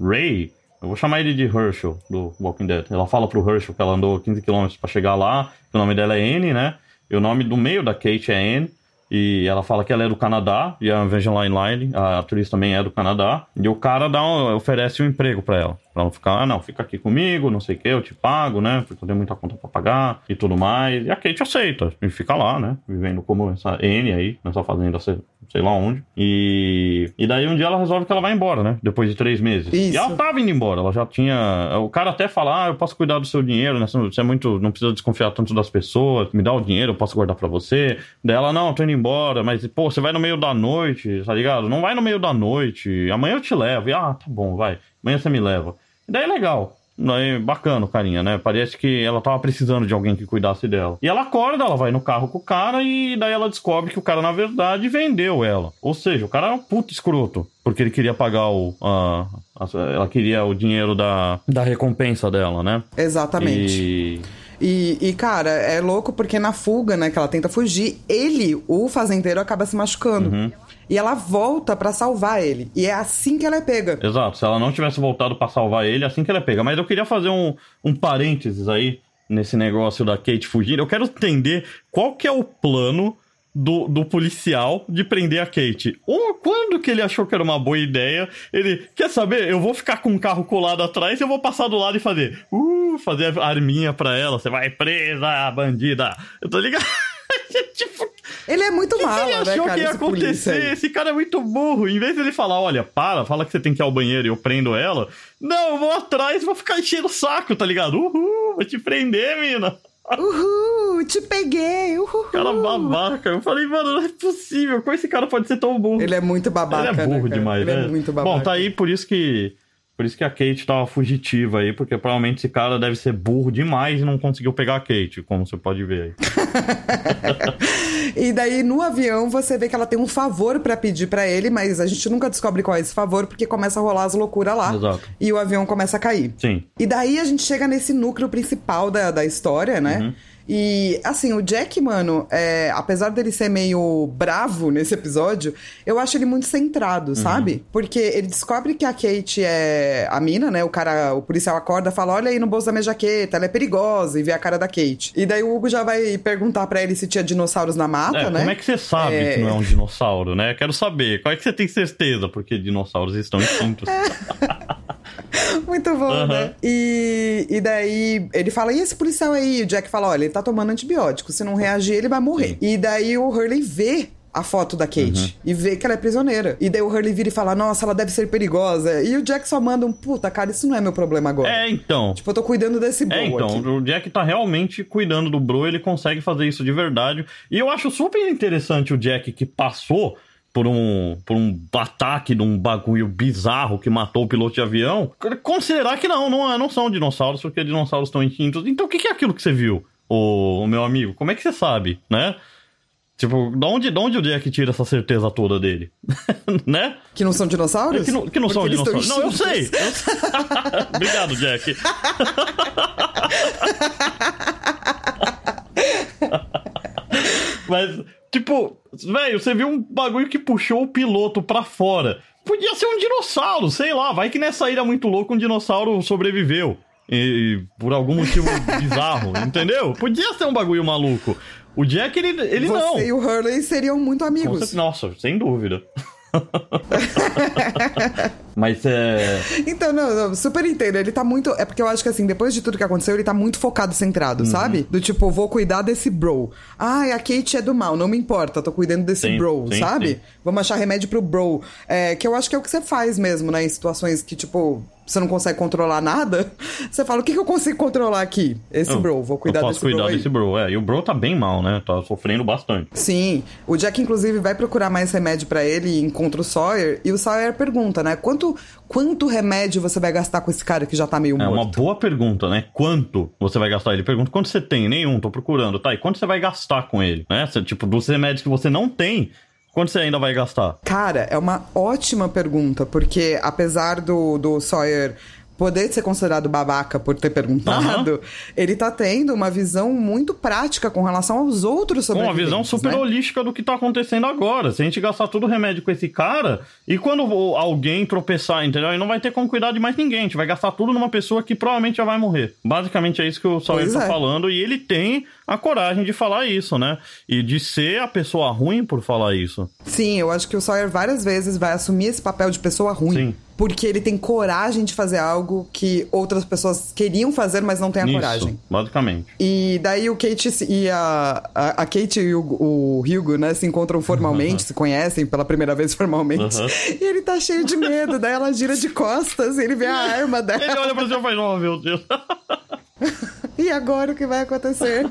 Ray? Eu vou chamar ele de Herschel, do Walking Dead. Ela fala pro Herschel que ela andou 15 quilômetros pra chegar lá, que o nome dela é Anne, né? E o nome do meio da Kate é Anne. E ela fala que ela é do Canadá, e a Evangeline Line, a atriz também é do Canadá. E o cara dá um- oferece um emprego pra ela. Pra ela ficar, ah, não, fica aqui comigo, não sei o que, eu te pago, né? Porque eu tenho muita conta pra pagar e tudo mais. E a Kate aceita, e fica lá, né? Vivendo como essa N aí, nessa fazenda, sei, sei lá onde. E, e daí um dia ela resolve que ela vai embora, né? Depois de três meses. Isso. E ela tava indo embora, ela já tinha. O cara até fala, ah, eu posso cuidar do seu dinheiro, né? Você é muito. Não precisa desconfiar tanto das pessoas, me dá o dinheiro, eu posso guardar pra você. Daí ela, não, tô indo embora, mas, pô, você vai no meio da noite, tá ligado? Não vai no meio da noite, amanhã eu te levo. E, ah, tá bom, vai. Amanhã você me leva. E daí é legal. Daí, bacana o carinha, né? Parece que ela tava precisando de alguém que cuidasse dela. E ela acorda, ela vai no carro com o cara e daí ela descobre que o cara, na verdade, vendeu ela. Ou seja, o cara é um puto escroto. Porque ele queria pagar o. a- a- ela queria o dinheiro da, da recompensa dela, né? Exatamente. E. E, e, cara, é louco porque na fuga, né, que ela tenta fugir, ele, o fazendeiro, acaba se machucando. Uhum. E ela volta pra salvar ele. E é assim que ela é pega. Exato, se ela não tivesse voltado pra salvar ele, assim que ela pega. Mas eu queria fazer um, um parênteses aí nesse negócio da Kate fugir. Eu quero entender qual que é o plano do, do policial de prender a Kate. Ou quando que ele achou que era uma boa ideia, ele, quer saber, eu vou ficar com um carro colado atrás e eu vou passar do lado e fazer, uh, fazer a arminha pra ela, você vai presa, bandida. Eu tô ligado? tipo, Ele é muito que mala, ele né, achou cara? que ia acontecer? Esse cara é muito burro. Em vez dele falar, olha, para, fala que você tem que ir ao banheiro e eu prendo ela. Não, eu vou atrás e vou ficar enchendo o saco, tá ligado? Uhul, vou te prender, mina. Uhul, te peguei, uhul. Cara babaca. Eu falei, mano, não é possível. Como esse cara pode ser tão burro? Ele é muito babaca, Ele é burro né, demais, Ele né? é muito babaca. Bom, tá aí por isso que. Por isso que a Kate tava fugitiva aí, porque provavelmente esse cara deve ser burro demais e não conseguiu pegar a Kate, como você pode ver aí. E daí, no avião, você vê que ela tem um favor pra pedir pra ele, mas a gente nunca descobre qual é esse favor, porque começa a rolar as loucuras lá. Exato. E o avião começa a cair. Sim. E daí a gente chega nesse núcleo principal da, da história, né? Uhum. E, assim, o Jack, mano, é, apesar dele ser meio bravo nesse episódio, eu acho ele muito centrado, Uhum. sabe? Porque ele descobre que a Kate é a mina, né? O cara, o policial acorda e fala: Olha aí no bolso da minha jaqueta, ela é perigosa, e vê a cara da Kate. E daí o Hugo já vai perguntar pra ele se tinha dinossauros na mata, É, né? como é que você sabe É. que não é um dinossauro, né? Quero saber. Qual é que você tem certeza? Porque dinossauros estão extintos. Muito bom, né? E, e daí ele fala: e esse policial aí? O Jack fala: olha, ele tá tomando antibiótico. Se não reagir, ele vai morrer. E daí o Hurley vê. A foto da Kate Uhum. e vê que ela é prisioneira. E daí o Hurley vira e fala: Nossa, ela deve ser perigosa. E o Jack só manda um puta, cara, isso não é meu problema agora. É, então. Tipo, eu tô cuidando desse bro É, então, aqui. o Jack tá realmente cuidando do Bro, ele consegue fazer isso de verdade. E eu acho super interessante o Jack que passou por um, por um ataque de um bagulho bizarro que matou o piloto de avião. Considerar que não, não, é- não são dinossauros, porque dinossauros estão extintos. Então o que que é aquilo que você viu, o, meu amigo? Como é que você sabe, né? Tipo, de onde, de onde o Jack tira essa certeza toda dele? né? Que não são dinossauros? Que não, que não são dinossauros. Não, eu sei. eu sei. Obrigado, Jack. Mas, tipo, velho, você viu um bagulho que puxou o piloto pra fora. Podia ser um dinossauro, sei lá. Vai que nessa ilha muito louca um dinossauro sobreviveu. E, por algum motivo bizarro, entendeu? Podia ser um bagulho maluco. O Jack, ele, ele Você não. e o Hurley seriam muito amigos. Nossa, sem dúvida. Mas é. Então, não, não, super entendo. Ele tá muito. É porque eu acho que assim, depois de tudo que aconteceu, ele tá muito focado, centrado, Uhum. sabe? Do tipo, vou cuidar desse bro. Ai, a Kate é do mal, não me importa, tô cuidando desse Sim, bro, sim, sabe? sim. Vamos achar remédio pro bro. É, que eu acho que é o que você faz mesmo, né? Em situações que, tipo, você não consegue controlar nada. Você fala, o que, que eu consigo controlar aqui? Esse Eu- bro, vou cuidar eu posso desse cuidar bro desse bro. É, e o bro tá bem mal, né? Tá sofrendo bastante. Sim, o Jack inclusive vai procurar mais remédio pra ele e encontra o Sawyer e o Sawyer pergunta, né? Quanto quanto remédio você vai gastar com esse cara que já tá meio É morto? uma boa pergunta, né? Quanto você vai gastar? Ele pergunta quanto você tem? Nenhum, tô procurando. Tá, e quanto você vai gastar com ele? Né? Tipo, dos remédios que você não tem, quanto você ainda vai gastar? Cara, é uma ótima pergunta, porque apesar do, do Sawyer poder ser considerado babaca por ter perguntado, ele tá tendo uma visão muito prática com relação aos outros Com uma visão super né? holística do que tá acontecendo agora. Se a gente gastar todo o remédio com esse cara, e quando alguém tropeçar, entendeu? Aí não vai ter como cuidar de mais ninguém. A gente vai gastar tudo numa pessoa que provavelmente já vai morrer. Basicamente é isso que o Sawyer Pois tá é. falando, e ele tem a coragem de falar isso, né? E de ser a pessoa ruim por falar isso. Sim, eu acho que o Sawyer várias vezes vai assumir esse papel de pessoa ruim. Sim. Porque ele tem coragem de fazer algo que outras pessoas queriam fazer, mas não têm a Isso, coragem. basicamente. E daí o Kate e a, a, a Kate e o, o Hugo, né, se encontram formalmente, se conhecem pela primeira vez formalmente. Uhum. E ele tá cheio de medo, daí ela gira de costas e ele vê a arma Ele dela. olha pra você e faz, oh meu Deus. E agora o que vai acontecer?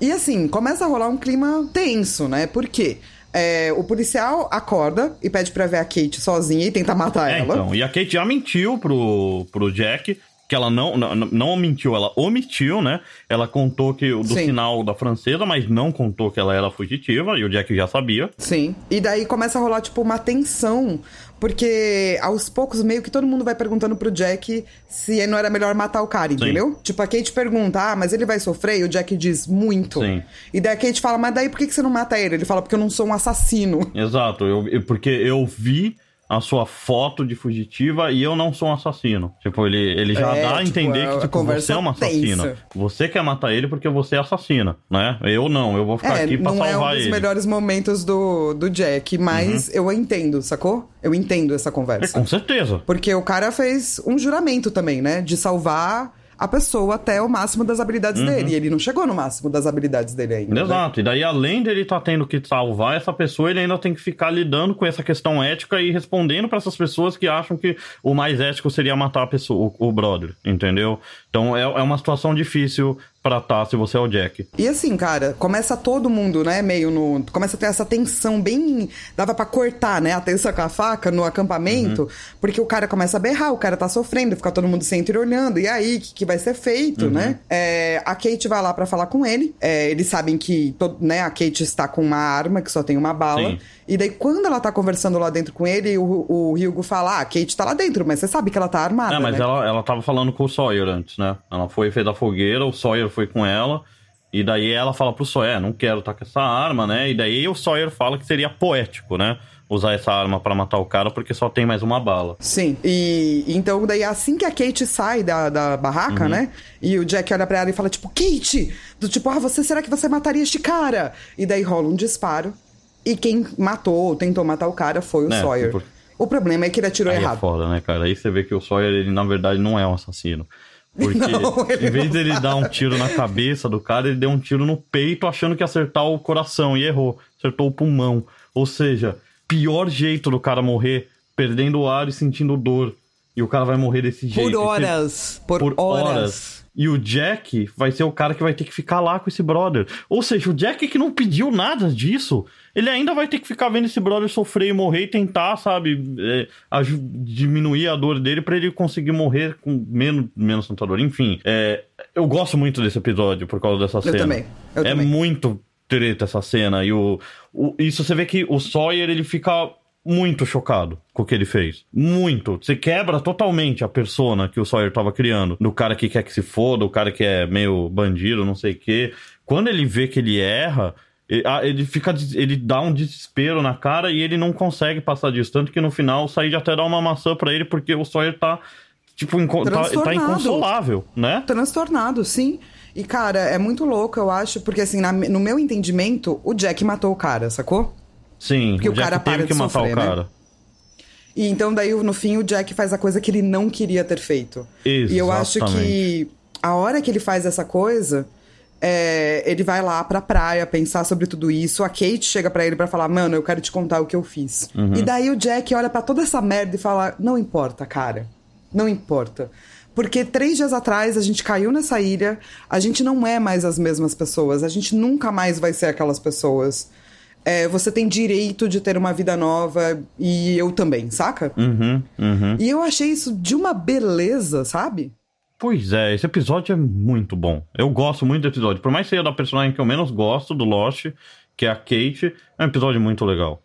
e assim, começa a rolar um clima tenso, né? Por quê? É, o policial acorda e pede pra ver a Kate sozinha e tenta matar É, ela. então. E a Kate já mentiu pro, pro Jack. Que ela não, não, não mentiu, ela omitiu, né? Ela contou que o do Sim. sinal da francesa, mas não contou que ela era fugitiva, e o Jack já sabia. Sim. E daí começa a rolar, tipo, uma tensão. Porque aos poucos, meio que todo mundo vai perguntando pro Jack se não era melhor matar o cara, entendeu? Tipo, a Kate pergunta, ah, mas ele vai sofrer? E o Jack diz, muito. Sim. E daí a Kate fala, mas daí por que você não mata ele? Ele fala, porque eu não sou um assassino. Exato, eu- porque eu vi a sua foto de fugitiva e eu não sou um assassino. Tipo, ele, ele já É, dá a tipo, entender é que tipo, você é uma assassina. tensa. Você quer matar ele porque você é assassina, né? Eu não, eu vou ficar É, aqui pra não é um salvar dos ele. melhores momentos do, do Jack, mas eu entendo, sacou? Eu entendo essa É, conversa. com certeza. Porque o cara fez um juramento também, né? De salvar a pessoa até o máximo das habilidades dele. E ele não chegou no máximo das habilidades dele ainda. né? Exato, e daí além dele estar tendo que salvar essa pessoa, ele ainda tem que ficar lidando com essa questão ética e respondendo pra essas pessoas que acham que o mais ético seria matar a pessoa, o, o brother, entendeu? Então é, é uma situação difícil pra tá se você é o Jack. E assim, cara, começa todo mundo, né, meio no... Começa a ter essa tensão bem... Dava pra cortar, né, a tensão com a faca no acampamento, porque o cara começa a berrar, o cara tá sofrendo, fica todo mundo sempre olhando, e aí, o que, que vai ser feito, né? É, a Kate vai lá pra falar com ele, é, eles sabem que, to- né, a Kate está com uma arma, que só tem uma bala, Sim. e daí quando ela tá conversando lá dentro com ele, o, o Hugo fala, ah, a Kate tá lá dentro, mas você sabe que ela tá armada, É, mas né? ela, ela tava falando com o Sawyer antes, né? Ela foi fez a fogueira, o Sawyer foi com ela. E daí ela fala pro Sawyer, "É, não quero estar com essa arma, né? E daí o Sawyer fala que seria poético, né? Usar essa arma pra matar o cara porque só tem mais uma bala. Sim, e então daí assim que a Kate sai da, da barraca, né? E o Jack olha pra ela e fala, tipo, Kate! Do tipo, ah, você será que você mataria este cara? E daí rola um disparo. E quem matou ou tentou matar o cara foi o É, Sawyer. por- O problema é que ele atirou Aí é errado. foda, né, cara? Aí você vê que o Sawyer, ele na verdade não é um assassino. Porque Não, em vez dele dar um tiro na cabeça do cara, ele deu um tiro no peito achando que ia acertar o coração e errou. Acertou o pulmão. Ou seja, pior jeito do cara morrer, perdendo o ar e sentindo dor. E o cara vai morrer desse jeito. Por Esse- horas. Por, por horas. horas. E o Jack vai ser o cara que vai ter que ficar lá com esse brother. Ou seja, o Jack que não pediu nada disso, ele ainda vai ter que ficar vendo esse brother sofrer e morrer e tentar, sabe, é, diminuir a dor dele pra ele conseguir morrer com menos, menos tanta dor. Enfim, é, eu gosto muito desse episódio por causa dessa cena. também, eu é também. muito treta essa cena. E o, o- isso você vê que o Sawyer ele fica muito chocado com o que ele fez. Muito. Você quebra totalmente a persona que o Sawyer tava criando. Do cara que quer que se foda, o cara que é meio bandido, não sei o quê. Quando ele vê que ele erra. ah, Ele fica. Ele dá um desespero na cara e ele não consegue passar disso. Tanto que no final o Said até dá uma maçã pra ele, porque o Sawyer tá. Tipo, tá, tá inconsolável, né? Transtornado, sim. E, cara, é muito louco, eu acho, porque assim, na- no meu entendimento, o Jack matou o cara, sacou? Sim, Porque o o cara teve para que de matar sofrer, o né? cara. E então daí no fim o Jack faz a coisa que ele não queria ter feito. E eu acho que Exatamente. a hora que ele faz essa coisa, é, ele vai lá pra praia pensar sobre tudo isso. A Kate chega pra ele pra falar: "Mano, eu quero te contar o que eu fiz". Uhum. E daí o Jack olha pra toda essa merda e fala: "Não importa, cara. Não importa". Porque três dias atrás a gente caiu nessa ilha, a gente não é mais as mesmas pessoas, a gente nunca mais vai ser aquelas pessoas. É, você tem direito de ter uma vida nova e eu também, saca? Uhum, uhum. E eu achei isso de uma beleza, sabe? Pois é, esse episódio é muito bom. Eu gosto muito do episódio. Por mais que seja da personagem que eu menos gosto do Lost, que é a Kate, é um episódio muito legal.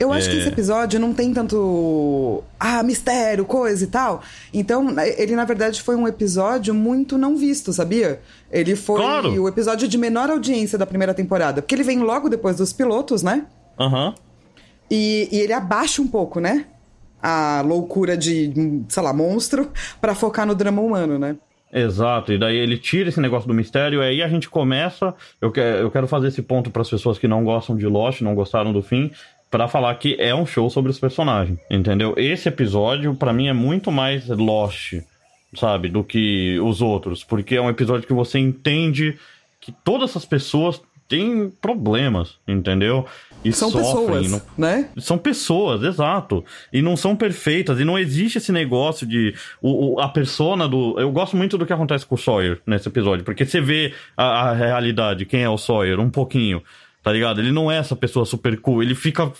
Eu acho que É. esse episódio não tem tanto. Ah, mistério, coisa e tal. Então, ele na verdade foi um episódio muito não visto, sabia? Ele foi Claro. o episódio de menor audiência da primeira temporada. Porque ele vem logo depois dos pilotos, né? Aham. E, e ele abaixa um pouco, né? A loucura de, sei lá, monstro, pra focar no drama humano, né? Exato, e daí ele tira esse negócio do mistério, e aí a gente começa. Eu, que, eu quero fazer esse ponto para as pessoas que não gostam de Lost, não gostaram do fim, para falar que é um show sobre os personagens, entendeu? Esse episódio, para mim, é muito mais Lost, sabe, do que os outros, porque é um episódio que você entende que todas essas pessoas têm problemas, entendeu? E São sofrem, pessoas, não- né? são pessoas, exato. E não são perfeitas. E não existe esse negócio de. O, o- a persona do. Eu gosto muito do que acontece com o Sawyer nesse episódio. Porque você vê a, a realidade, quem é o Sawyer, um pouquinho. Tá ligado? Ele não é essa pessoa super cool. Ele fica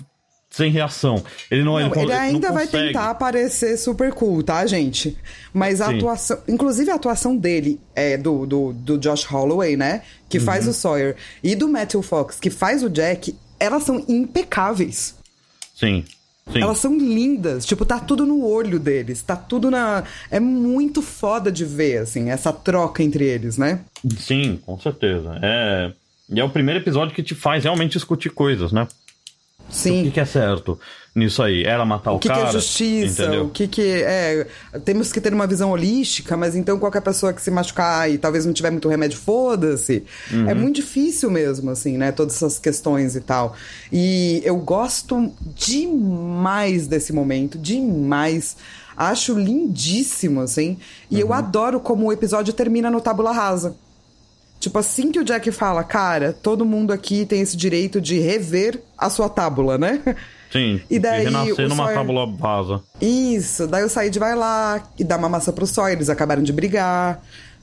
sem reação. Ele não, Não, ele, ele não ainda vai consegue. tentar parecer super cool, tá, gente? Mas a Sim. atuação. Inclusive a atuação dele é do, do, do Josh Holloway, né? Que Uhum. faz o Sawyer. E do Matthew Fox, que faz o Jack. Elas são impecáveis. Sim. Sim. Elas são lindas. Tipo, tá tudo no olho deles. Tá tudo na. É muito foda de ver, assim, essa troca entre eles, né? Sim, com certeza. É. E é o primeiro episódio que te faz realmente discutir coisas, né? O que, Sim. que é certo nisso aí? Era matar o, O que, que cara? é justiça? Entendeu? O que, que é. Temos que ter uma visão holística, mas então qualquer pessoa que se machucar e talvez não tiver muito remédio, foda-se. Uhum. É muito difícil mesmo, assim, né? Todas essas questões e tal. E eu gosto demais desse momento, demais. Acho lindíssimo, assim. E Uhum. eu adoro como o episódio termina no Tábula Rasa. Tipo, assim que o Jack fala, cara, todo mundo aqui tem esse direito de rever a sua tábula, né? Sim. E daí renascer o numa Sawyer- tábula rasa. Isso, daí o Said vai lá e dá uma maçã pro Sawyer, eles acabaram de brigar.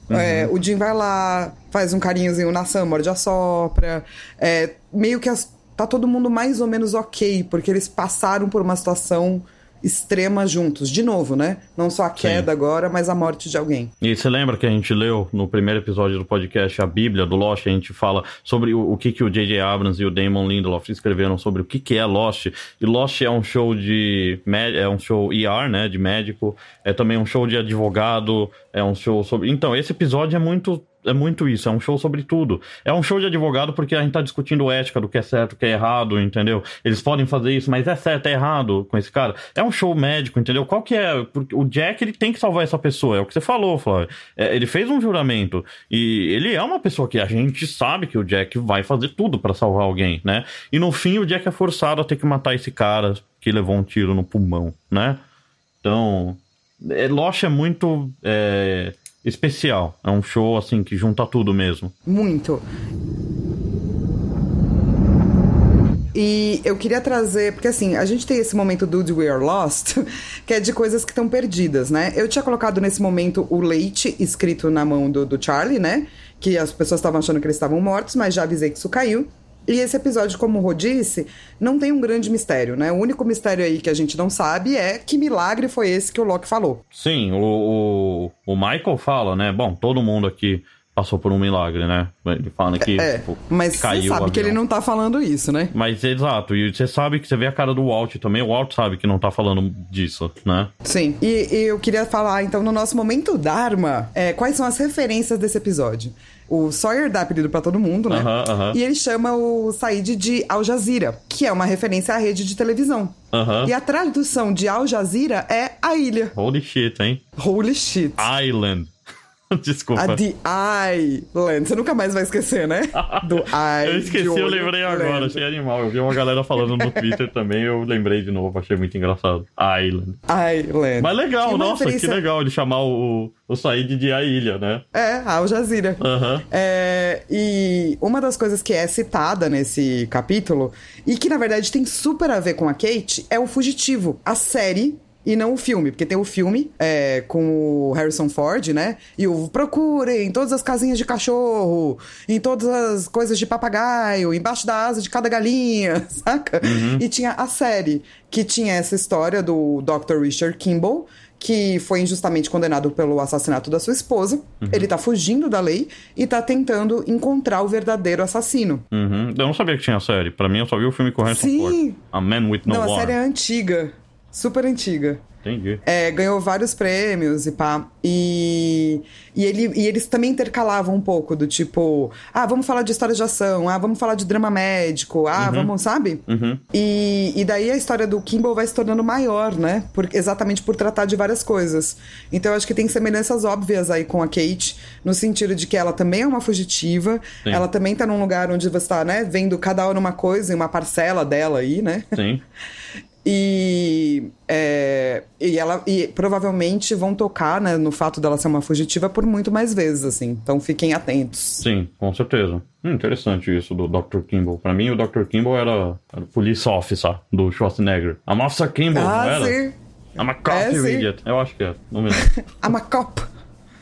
É, o Jim vai lá, faz um carinhozinho na Sam, morde a sopra. É, meio que as- tá todo mundo mais ou menos ok, porque eles passaram por uma situação extrema juntos. De novo, né? Não só a queda agora, mas a morte de alguém. E você lembra que a gente leu no primeiro episódio do podcast a Bíblia do Lost? A gente fala sobre o, o que, que o J.J. Abrams e o Damon Lindelof escreveram sobre o que, que é Lost. E Lost é um show de. É um show ER, né? De médico. É também um show de advogado. É um show sobre. Então, esse episódio é muito. É muito isso, é um show sobre tudo. É um show de advogado porque a gente tá discutindo ética do que é certo, o que é errado, entendeu? Eles podem fazer isso, mas é certo, é errado com esse cara. É um show médico, entendeu? Qual que é? Porque o Jack, ele tem que salvar essa pessoa, é o que você falou, Flávio. É, ele fez um juramento e ele é uma pessoa que a gente sabe que o Jack vai fazer tudo pra salvar alguém, né? E no fim o Jack é forçado a ter que matar esse cara que levou um tiro no pulmão, né? Então, é, é muito é, especial. É um show assim que junta tudo mesmo. Muito. E eu queria trazer, porque assim, a gente tem esse momento do We Are Lost, que é de coisas que estão perdidas, né? Eu tinha colocado nesse momento o leite escrito na mão do, do Charlie, né? Que as pessoas estavam achando que eles estavam mortos, mas já avisei que isso caiu. E esse episódio, como o Rô disse, não tem um grande mistério, né? O único mistério aí que a gente não sabe é que milagre foi esse que o Loki falou. Sim, o, o, o Michael fala, né? Bom, todo mundo aqui passou por um milagre, né? Ele fala que É, tipo, mas você caiu o sabe que ele não tá falando isso, né? Mas exato, e você sabe que você vê a cara do Walt também, o Walt sabe que não tá falando disso, né? Sim. E, e eu queria falar, então, no nosso momento Dharma, é, quais são as referências desse episódio. O Sawyer dá apelido pra todo mundo, né? Aham, aham. E ele chama o Said de Al Jazeera, que é uma referência à rede de televisão. Aham. E a tradução de Al Jazeera é a ilha. Holy shit, hein? Holy shit. Island. Desculpa. A The Island. Você nunca mais vai esquecer, né? Do I. Eu esqueci, eu lembrei agora, achei animal. Eu vi uma galera falando no Twitter também, eu lembrei de novo, achei muito engraçado. Island. Island. Mas legal, uma nossa, referência- que legal ele chamar o, o Said de a ilha, né? É, Al Jazeera. Aham. É, e uma das coisas que é citada nesse capítulo, e que na verdade tem super a ver com a Kate, é o Fugitivo, a série. E não o filme, porque tem o filme é, com o Harrison Ford, né? E o procurem em todas as casinhas de cachorro, em todas as coisas de papagaio, embaixo da asa de cada galinha, saca? E tinha a série, que tinha essa história do Dr. Richard Kimball, que foi injustamente condenado pelo assassinato da sua esposa. Ele tá fugindo da lei e tá tentando encontrar o verdadeiro assassino. Uhum. Eu não sabia que tinha série. Pra mim, eu só vi o filme com o Harrison Sim. Ford. A Man with No Não, a War. série é antiga. Super antiga. Entendi. É, ganhou vários prêmios e pá. E, e, ele, e eles também intercalavam um pouco do tipo, ah, vamos falar de história de ação, ah, vamos falar de drama médico, ah, vamos, sabe? Uhum. E, e daí a história do Kimball vai se tornando maior, né? Por, exatamente por tratar de várias coisas. Então eu acho que tem semelhanças óbvias aí com a Kate, no sentido de que ela também é uma fugitiva, Sim. ela também tá num lugar onde você tá, né, vendo cada hora uma coisa e uma parcela dela aí, né? Sim. E, é, e ela e provavelmente vão tocar né, no fato dela ser uma fugitiva por muito mais vezes, assim. Então fiquem atentos. Sim, com certeza. Hum, interessante isso do Dr. Kimball. Pra mim, o Dr. Kimball era, era o police officer do Schwarzenegger. I'm Officer Kimball, não Ah, era? sim. I'm a cop, É, you idiot. Eu acho que é. Não me lembro. I'm a cop.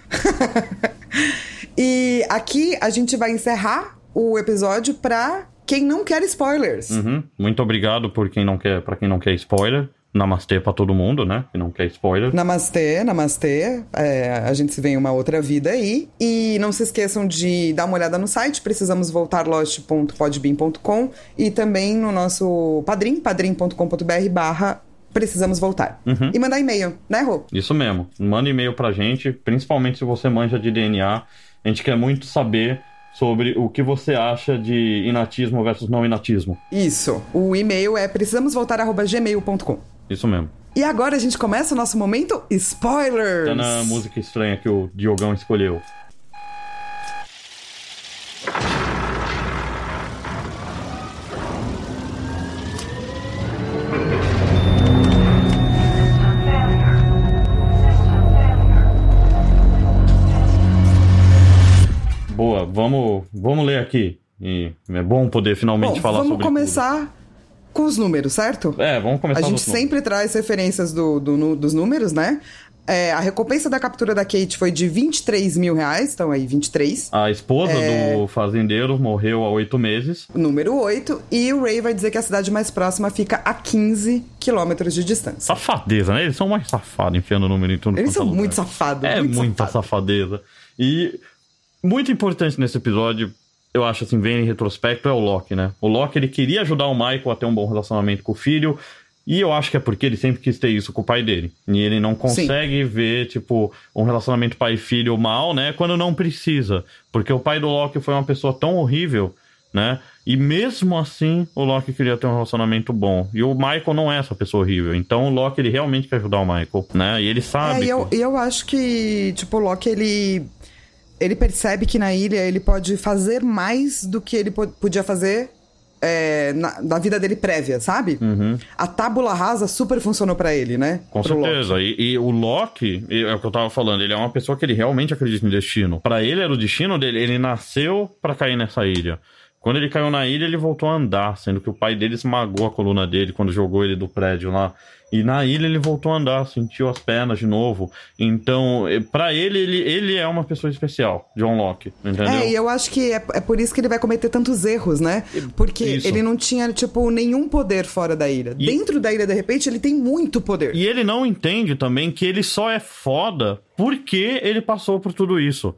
e aqui a gente vai encerrar o episódio pra quem não quer spoilers. Uhum. Muito obrigado por quem não quer, pra quem não quer spoiler. Namastê pra todo mundo, né? Que não quer spoiler. Namastê, namastê. É, a gente se vê em uma outra vida aí. E não se esqueçam de dar uma olhada no site, precisamos voltar lost.podbean.com e também no nosso padrim, padrim.com.br barra precisamos voltar. E mandar e-mail, né, Rô? Isso mesmo. Manda e-mail pra gente, principalmente se você manja de DNA. A gente quer muito saber sobre o que você acha de inatismo versus não inatismo. Isso. O e-mail é precisamosvoltar.gmail.com. Isso mesmo. E agora a gente começa o nosso momento spoilers. Tá na música estranha que o Diogão escolheu. Boa, vamos, vamos ler aqui. E é bom poder finalmente Bom, falar vamos sobre começar com os números, certo? tudo. É, vamos começar A gente dos números. sempre traz referências do, do dos números, né? É, a recompensa da captura da Kate foi de 23 mil reais, então aí 23. A esposa É. do fazendeiro morreu há oito meses. Número 8. E o Ray vai dizer que a cidade mais próxima fica a 15 quilômetros de distância. Safadeza, né? Eles são mais safados enfiando número em tudo Eles são é lugar. muito safados. É muito muita safado. safadeza. E muito importante nesse episódio, eu acho assim, vendo em retrospecto, é o Loki, né? O Loki, ele queria ajudar o Michael a ter um bom relacionamento com o filho. E eu acho que é porque ele sempre quis ter isso com o pai dele. E ele não consegue ver, tipo, um relacionamento pai e filho mal, né? Quando não precisa. Porque o pai do Loki foi uma pessoa tão horrível, né? E mesmo assim, o Loki queria ter um relacionamento bom. E o Michael não é essa pessoa horrível. Então o Loki, ele realmente quer ajudar o Michael, né? E ele sabe. É, e eu, que- eu acho que, tipo, o Loki, ele. Ele percebe que na ilha ele pode fazer mais do que ele po- podia fazer é, na, na vida dele prévia, sabe? A tábula rasa super funcionou pra ele, né? Uhum. Com Pro certeza. E, e o Loki, é o que eu tava falando, ele é uma pessoa que ele realmente acredita em destino. Pra ele era o destino dele, ele nasceu pra cair nessa ilha. Quando ele caiu na ilha, ele voltou a andar, sendo que o pai dele esmagou a coluna dele quando jogou ele do prédio lá. E na ilha ele voltou a andar, sentiu as pernas de novo. Então, eh, pra ele, ele, ele é uma pessoa especial, John Locke, entendeu? É, e eu acho que é, é por isso que ele vai cometer tantos erros, né? Porque Isso. ele não tinha, tipo, nenhum poder fora da ilha. E- Dentro da ilha, de repente, ele tem muito poder. E ele não entende também que ele só é foda porque ele passou por tudo isso.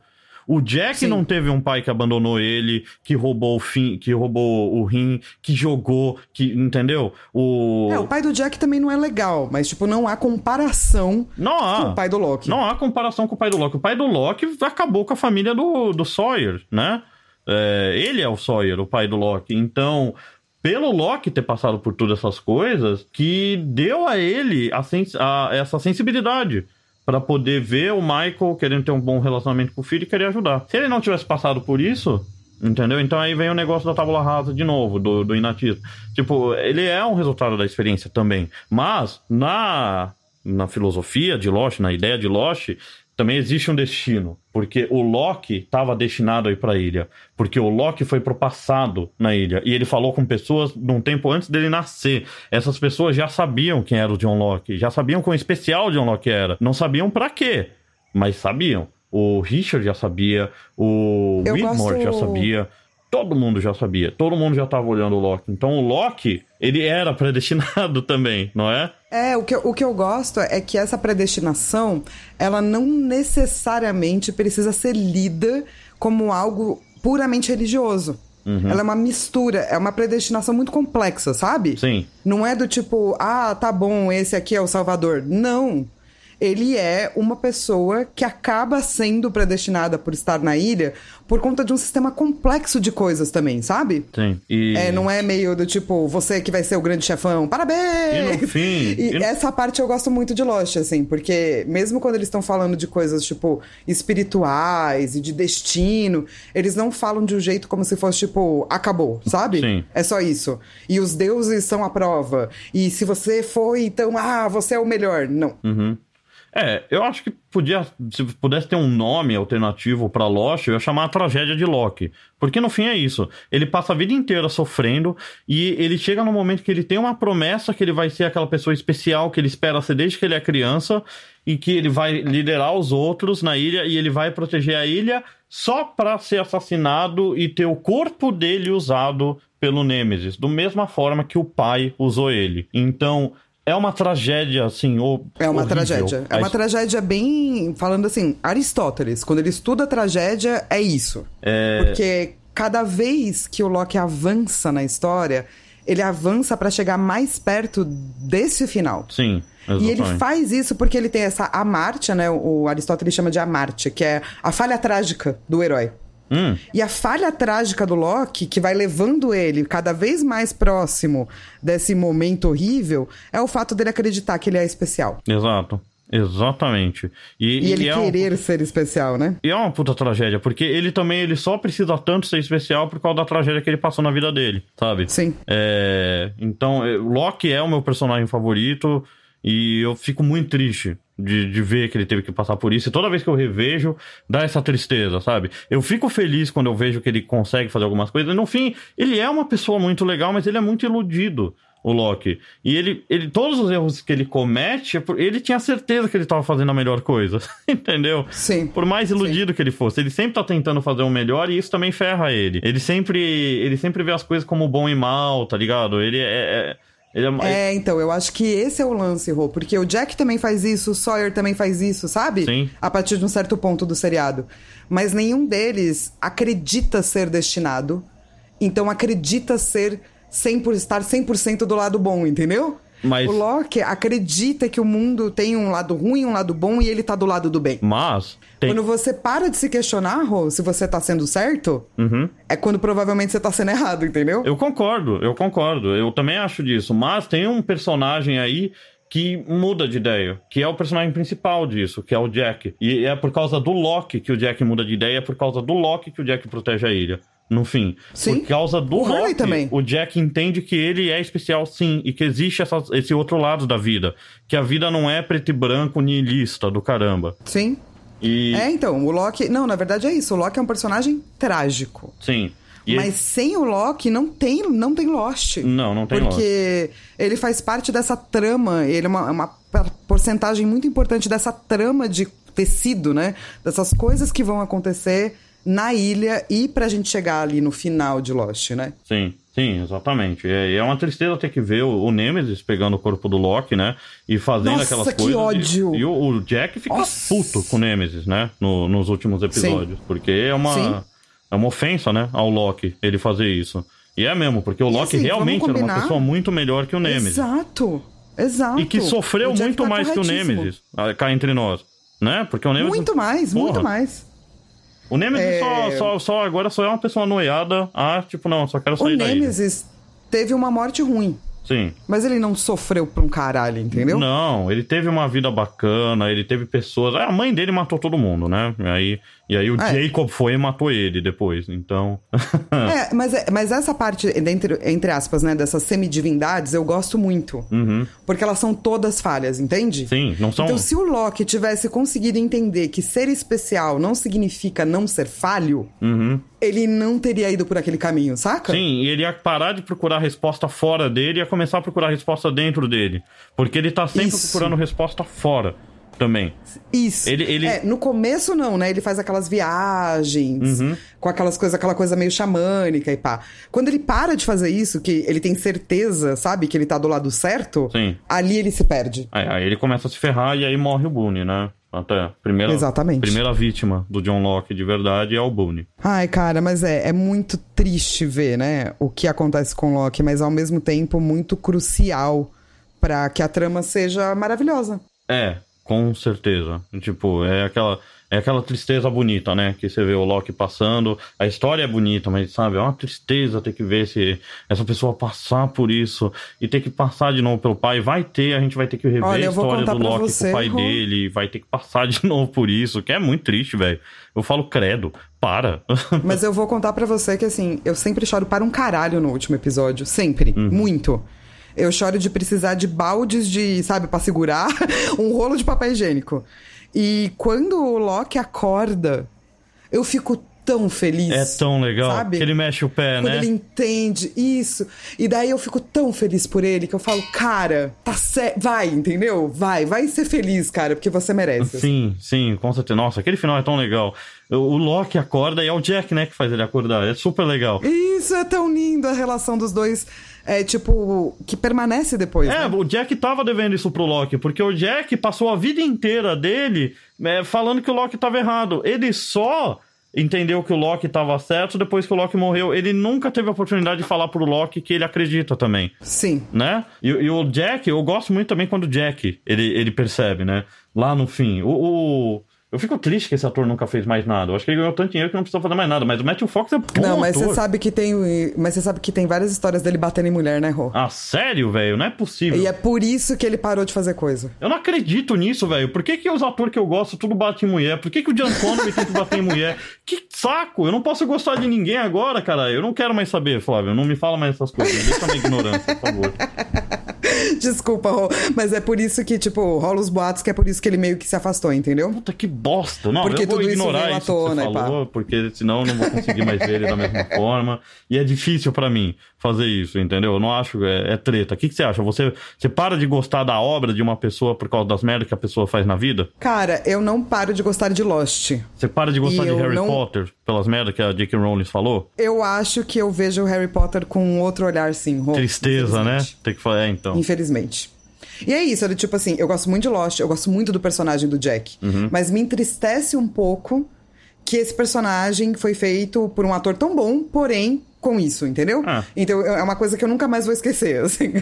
O Jack Sim. não teve um pai que abandonou ele, que roubou o fim, que roubou o rim, que jogou, que entendeu? O É, o pai do Jack também não é legal, mas, tipo, não há comparação não há. com o pai do Loki. Não há comparação com o pai do Loki. O pai do Loki acabou com a família do, do Sawyer, né? É, ele é o Sawyer, o pai do Loki. Então, pelo Loki ter passado por todas essas coisas, que deu a ele a sens- a- essa sensibilidade Pra poder ver o Michael querendo ter um bom relacionamento com o filho e querer ajudar. Se ele não tivesse passado por isso, Entendeu? Então aí vem o negócio da tábula rasa de novo, do, do inatismo. Tipo, ele é um resultado da experiência também. Mas, na, na filosofia de Lost, na ideia de Lost, também existe um destino. Porque o Loki estava destinado a ir para a ilha. Porque o Loki foi pro passado na ilha. E ele falou com pessoas num tempo antes dele nascer. Essas pessoas já sabiam quem era o John Locke. Já sabiam quão especial o John Locke era. Não sabiam para quê, mas sabiam. O Richard já sabia, o Eu Whitmore gosto- já sabia, todo mundo já sabia, todo mundo já tava olhando o Loki. Então o Loki, ele era predestinado também, não é? É, o que, eu- o que eu gosto é que essa predestinação, ela não necessariamente precisa ser lida como algo puramente religioso. Uhum. Ela é uma mistura, é uma predestinação muito complexa, sabe? Sim. Não é do tipo, ah, tá bom, esse aqui é o Salvador. Não. Ele é uma pessoa que acaba sendo predestinada por estar na ilha por conta de um sistema complexo de coisas também, sabe? Sim. E... É, não é meio do tipo, você que vai ser o grande chefão, parabéns! E no fim- E e no- essa parte eu gosto muito de Lost, assim, porque mesmo quando eles estão falando de coisas, tipo, espirituais e de destino, eles não falam de um jeito como se fosse, tipo, acabou, sabe? Sim. É só isso. E os deuses são a prova. E se você foi, então, ah, você é o melhor. Não. Uhum. É, eu acho que podia, se pudesse ter um nome alternativo pra Lost, eu ia chamar a tragédia de Loki. Porque no fim é isso. Ele passa a vida inteira sofrendo e ele chega no momento que ele tem uma promessa que ele vai ser aquela pessoa especial que ele espera ser desde que ele é criança e que ele vai liderar os outros na ilha e ele vai proteger a ilha só pra ser assassinado e ter o corpo dele usado pelo Nemesis, do mesma forma que o pai usou ele. Então, é uma tragédia, assim, o É uma horrível. tragédia. É uma tragédia bem. Falando assim, Aristóteles, quando ele estuda a tragédia, é isso. É, Porque cada vez que o Loki avança na história, ele avança pra chegar mais perto desse final. Sim, exatamente. E ele faz isso porque ele tem essa amartia, né? O Aristóteles chama de amartia, que é a falha trágica do herói. Hum, E a falha trágica do Loki, que vai levando ele cada vez mais próximo desse momento horrível, é o fato dele acreditar que ele é especial. exato. Exatamente. E, E, ele é um- querer ser especial, né? E é uma puta tragédia, porque ele também ele só precisa tanto ser especial por causa da tragédia que ele passou na vida dele, sabe? Sim. É, então, é, o Loki é o meu personagem favorito e eu fico muito triste de, de ver que ele teve que passar por isso. E toda vez que eu revejo, dá essa tristeza, sabe? Eu fico feliz quando eu vejo que ele consegue fazer algumas coisas. No fim, ele é uma pessoa muito legal, mas ele é muito iludido. O Loki. E ele, ele, todos os erros que ele comete, é ele tinha certeza que ele estava fazendo a melhor coisa. Entendeu? Sim. Por mais iludido que ele fosse, ele sempre tá tentando fazer o melhor e isso também ferra ele. Ele sempre, ele sempre vê as coisas como bom e mal, tá ligado? Ele é. é- ele é, É, então, eu acho que esse é o lance, Rô, porque o Jack também faz isso, o Sawyer também faz isso, sabe? Sim. A partir de um certo ponto do seriado. Mas nenhum deles acredita ser destinado, então acredita ser 100 por estar 100% do lado bom, entendeu? Mas- O Loki acredita que o mundo tem um lado ruim um lado bom e ele tá do lado do bem. Mas. Tem, Quando você para de se questionar, Rô, se você tá sendo certo, Uhum. é quando provavelmente você tá sendo errado, entendeu? Eu concordo, eu concordo. Eu também acho disso. Mas tem um personagem aí que muda de ideia, que é o personagem principal disso, que é o Jack. E é por causa do Loki que o Jack muda de ideia, é por causa do Loki que o Jack protege a ilha. No fim. Sim. Por causa do O Loki, também. o Jack entende que ele é especial sim, e que existe essa- esse outro lado da vida. Que a vida não é preto e branco nihilista do caramba. Sim. E. É, então, o Loki. Não, na verdade é isso. O Loki é um personagem trágico. Sim. E Mas sem o Loki não tem, não tem Lost. Não, não tem Porque ele faz parte dessa trama, ele é uma, uma porcentagem muito importante dessa trama de tecido, né? Dessas coisas que vão acontecer na ilha e pra gente chegar ali no final de Lost, né? Sim, sim, exatamente. É, é uma tristeza ter que ver o, o Nemesis pegando o corpo do Loki, né? E fazendo Nossa, aquelas que coisas. E- ódio! E, o, o Jack fica Nossa! puto com o Nemesis, né? No- nos últimos episódios. Porque é Sim. uma, é uma ofensa, né? Ao Loki ele fazer isso. E é mesmo, porque o E Loki assim, realmente era uma pessoa muito melhor que o Nemesis. Exato. Exato. E que sofreu muito tá mais que o. Nemesis, ah, cá entre nós. Né? Porque o Nemesis. Muito mais, muito Porra. mais. O Nemesis É. só, só, só agora só é uma pessoa noiada. Ah, tipo, não, só quero O sair da ilha. Nemesis teve uma morte ruim. Sim. Mas ele não sofreu pra um caralho, entendeu? Não, ele teve uma vida bacana, ele teve pessoas. A mãe dele matou todo mundo, né? Aí, e aí o É. Jacob foi e matou ele depois. Então. É, mas, é- mas essa parte, entre, entre aspas, né, dessas semidivindades, eu gosto muito. Porque elas são todas falhas, entende? Uhum. Sim, não são. Então, se o Loki tivesse conseguido entender que ser especial não significa não ser falho, ele não teria ido por aquele caminho, saca? Uhum. Sim, e ele ia parar de procurar resposta fora dele e ia começar a procurar resposta dentro dele. Porque ele tá sempre Isso. procurando resposta fora também. Isso. Ele- ele- É, no começo não, né? Ele faz aquelas viagens, Uhum. com aquelas coisas, aquela coisa meio xamânica e pá. Quando ele para de fazer isso, que ele tem certeza, sabe, que ele tá do lado certo, Sim. ali ele se perde. Aí, aí ele começa a se ferrar e aí morre o Boone, né? Até a primeira, Exatamente. primeira vítima do John Locke de verdade é o Boone. Ai, cara, mas é, é muito triste ver, né, o que acontece com o Loki, mas ao mesmo tempo muito crucial pra que a trama seja maravilhosa. É, com certeza. Tipo, é aquela, é aquela tristeza bonita, né? Que você vê o Loki passando. A história é bonita, mas sabe, é uma tristeza ter que ver se essa pessoa passar por isso e ter que passar de novo pelo pai. Vai ter, a gente vai ter que rever Olha, a história do Loki você, com o pai dele, vai ter que passar de novo por isso, que é muito triste, velho. Eu falo credo, para. Mas eu vou contar pra você que, assim, eu sempre choro para um caralho no último episódio. Sempre. Muito. Eu choro de precisar de baldes de, sabe, pra segurar um rolo de papel higiênico. E quando o Loki acorda, eu fico tão feliz. é tão legal Sabe? que ele mexe o pé, Quando né? ele entende isso. E daí eu fico tão feliz por ele que eu falo, cara, tá certo. Vai, entendeu? Vai, vai ser feliz, cara, porque você merece. Sim, sim, com certeza. Nossa, aquele final é tão legal. O Loki acorda e é o Jack, né, que faz ele acordar. É super legal. Isso é tão lindo, a relação dos dois. É tipo, que permanece depois. É, né? o Jack tava devendo isso pro Loki, porque o Jack passou a vida inteira dele é, falando que o Loki tava errado. Ele só entendeu que o Loki tava certo depois que o Loki morreu. Ele nunca teve a oportunidade de falar pro Loki que ele acredita também. Sim. Né? E, e o Jack, eu gosto muito também quando o Jack ele, ele percebe, né? Lá no fim. O, o- Eu fico triste que esse ator nunca fez mais nada. Eu acho que ele ganhou tanto dinheiro que não precisa fazer mais nada. Mas o Matthew Fox é bom Não, mas ator. você sabe que tem. Mas você sabe que tem várias histórias dele batendo em mulher, né, Rô? Ah, sério, velho? Não é possível. E é por isso que ele parou de fazer coisa. Eu não acredito nisso, velho. Por que, que os atores que eu gosto tudo batem em mulher? Por que, que o John Connery tem que bater em mulher? Que saco! Eu não posso gostar de ninguém agora, cara. Eu não quero mais saber, Flávio. Não me fala mais essas coisas. Deixa na ignorância, por favor. Desculpa, Rô. Mas é por isso que, tipo, rola os boatos que é por isso que ele meio que se afastou, entendeu? Puta que bosta. Não, Porque eu vou tudo isso ignorar à isso, que você pá. falou, porque senão eu não vou conseguir mais ver ele da mesma forma. E é difícil pra mim fazer isso, entendeu? Eu não acho, é, é treta. O que, que você acha? Você, você para de gostar da obra de uma pessoa por causa das merdas que a pessoa faz na vida? Cara, eu não paro de gostar de Lost. Você para de gostar E de Harry não- Potter pelas merdas que a J.K. Rowling falou? Eu acho que eu vejo o Harry Potter com um outro olhar, sim. Tristeza, né? infelizmente. Tem que falar, é, então. Infelizmente. E é isso, era tipo assim, eu gosto muito de Lost, eu gosto muito do personagem do Jack. Uhum. Mas me entristece um pouco que esse personagem foi feito por um ator tão bom, porém com isso, entendeu? Ah. Então é uma coisa que eu nunca mais vou esquecer, assim.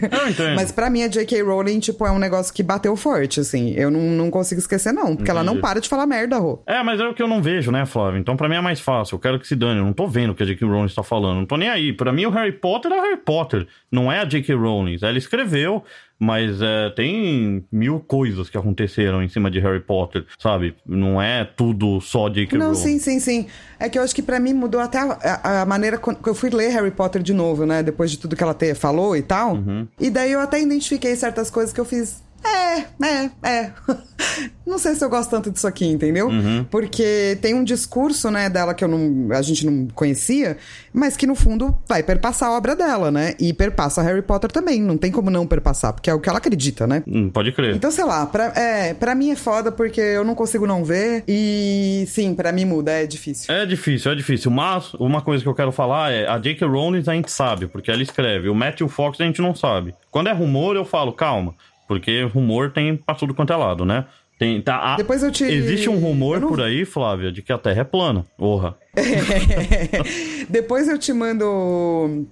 Mas pra mim a J.K. Rowling, tipo, é um negócio que bateu forte, assim. Eu não, não consigo esquecer, não. Porque ela não Entendi. para de falar merda, Rô. É, mas é o que eu não vejo, né, Flávio? Então pra mim é mais fácil. Eu quero que se dane. Eu não tô vendo o que a J.K. Rowling está falando. Não tô nem aí. Pra mim o Harry Potter é o Harry Potter. Não é a J.K. Rowling. Ela escreveu, mas é, tem mil coisas que aconteceram em cima de Harry Potter, sabe? Não é tudo só J.K. Não, Rowling. sim, sim, sim. É que eu acho que pra mim mudou até a, a- maneira que eu fui ler Harry Potter de novo, né? Depois de tudo que ela te, falou e tal. Uhum. E daí eu até identifiquei certas coisas que eu fiz. É, é, é. não sei se eu gosto tanto disso aqui, entendeu? Uhum. Porque tem um discurso, né, dela que eu não, a gente não conhecia, mas que no fundo vai perpassar a obra dela, né? E perpassa Harry Potter também. Não tem como não perpassar, porque é o que ela acredita, né? Hum, pode crer. Então, sei lá, pra, é, pra mim é foda porque eu não consigo não ver. E sim, pra mim muda, é difícil. É difícil, é difícil. Mas uma coisa que eu quero falar é: a J.K. Rowling a gente sabe, porque ela escreve. O Matthew Fox a gente não sabe. Quando é rumor, eu falo, calma. Porque rumor tem pra tudo quanto é lado, né? Tem, tá, a- Depois eu te- Existe um rumor não- por aí, Flávia, de que a Terra é plana. Porra. Depois eu te mando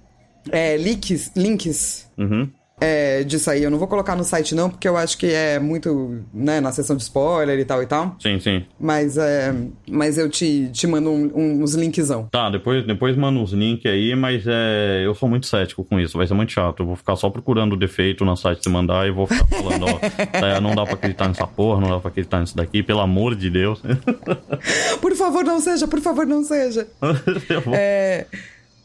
é, links, links Uhum. É, disso aí. Eu não vou colocar no site, não, porque eu acho que é muito, né, na seção de spoiler e tal e tal. Sim, sim. Mas, é, mas eu te, te mando um- um- uns linkzão. Tá, depois, depois manda uns links aí, mas é, eu sou muito cético com isso, vai ser muito chato. Eu vou ficar só procurando o defeito no site se mandar e vou ficar falando, ó, não dá pra acreditar nessa porra, não dá pra acreditar nisso daqui, pelo amor de Deus. Por favor, não seja, por favor, não seja. Eu vou- É...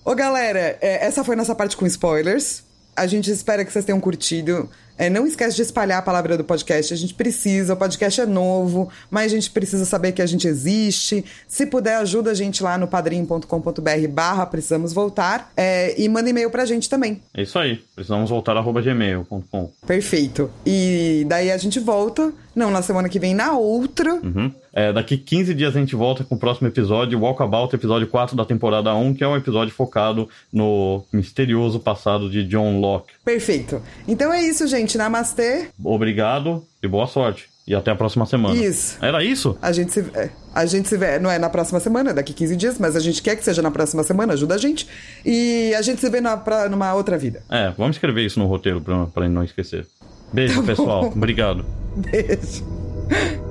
Ô, galera, é, essa foi nossa parte com spoilers. A gente espera que vocês tenham curtido. É, não esquece de espalhar a palavra do podcast. A gente precisa, o podcast é novo, mas a gente precisa saber que a gente existe. Se puder, ajuda a gente lá no padrim.com.br barra precisamos voltar. É, e manda e-mail pra gente também. É isso aí, precisamos voltar arroba gmail.com. Perfeito. E daí a gente volta, não na semana que vem, na outra. Uhum. É, daqui 15 dias a gente volta com o próximo episódio, Walkabout, episódio 4 da temporada 1, que é um episódio focado no misterioso passado de John Locke. Perfeito. Então é isso, gente. Namastê. Obrigado e boa sorte. E até a próxima semana. Isso. Era isso? A gente se é, a gente se vê, não é na próxima semana, é daqui 15 dias, mas a gente quer que seja na próxima semana, ajuda a gente. E a gente se vê na, pra, numa outra vida. É, vamos escrever isso no roteiro pra, pra não esquecer. Beijo, pessoal. Obrigado. Beijo.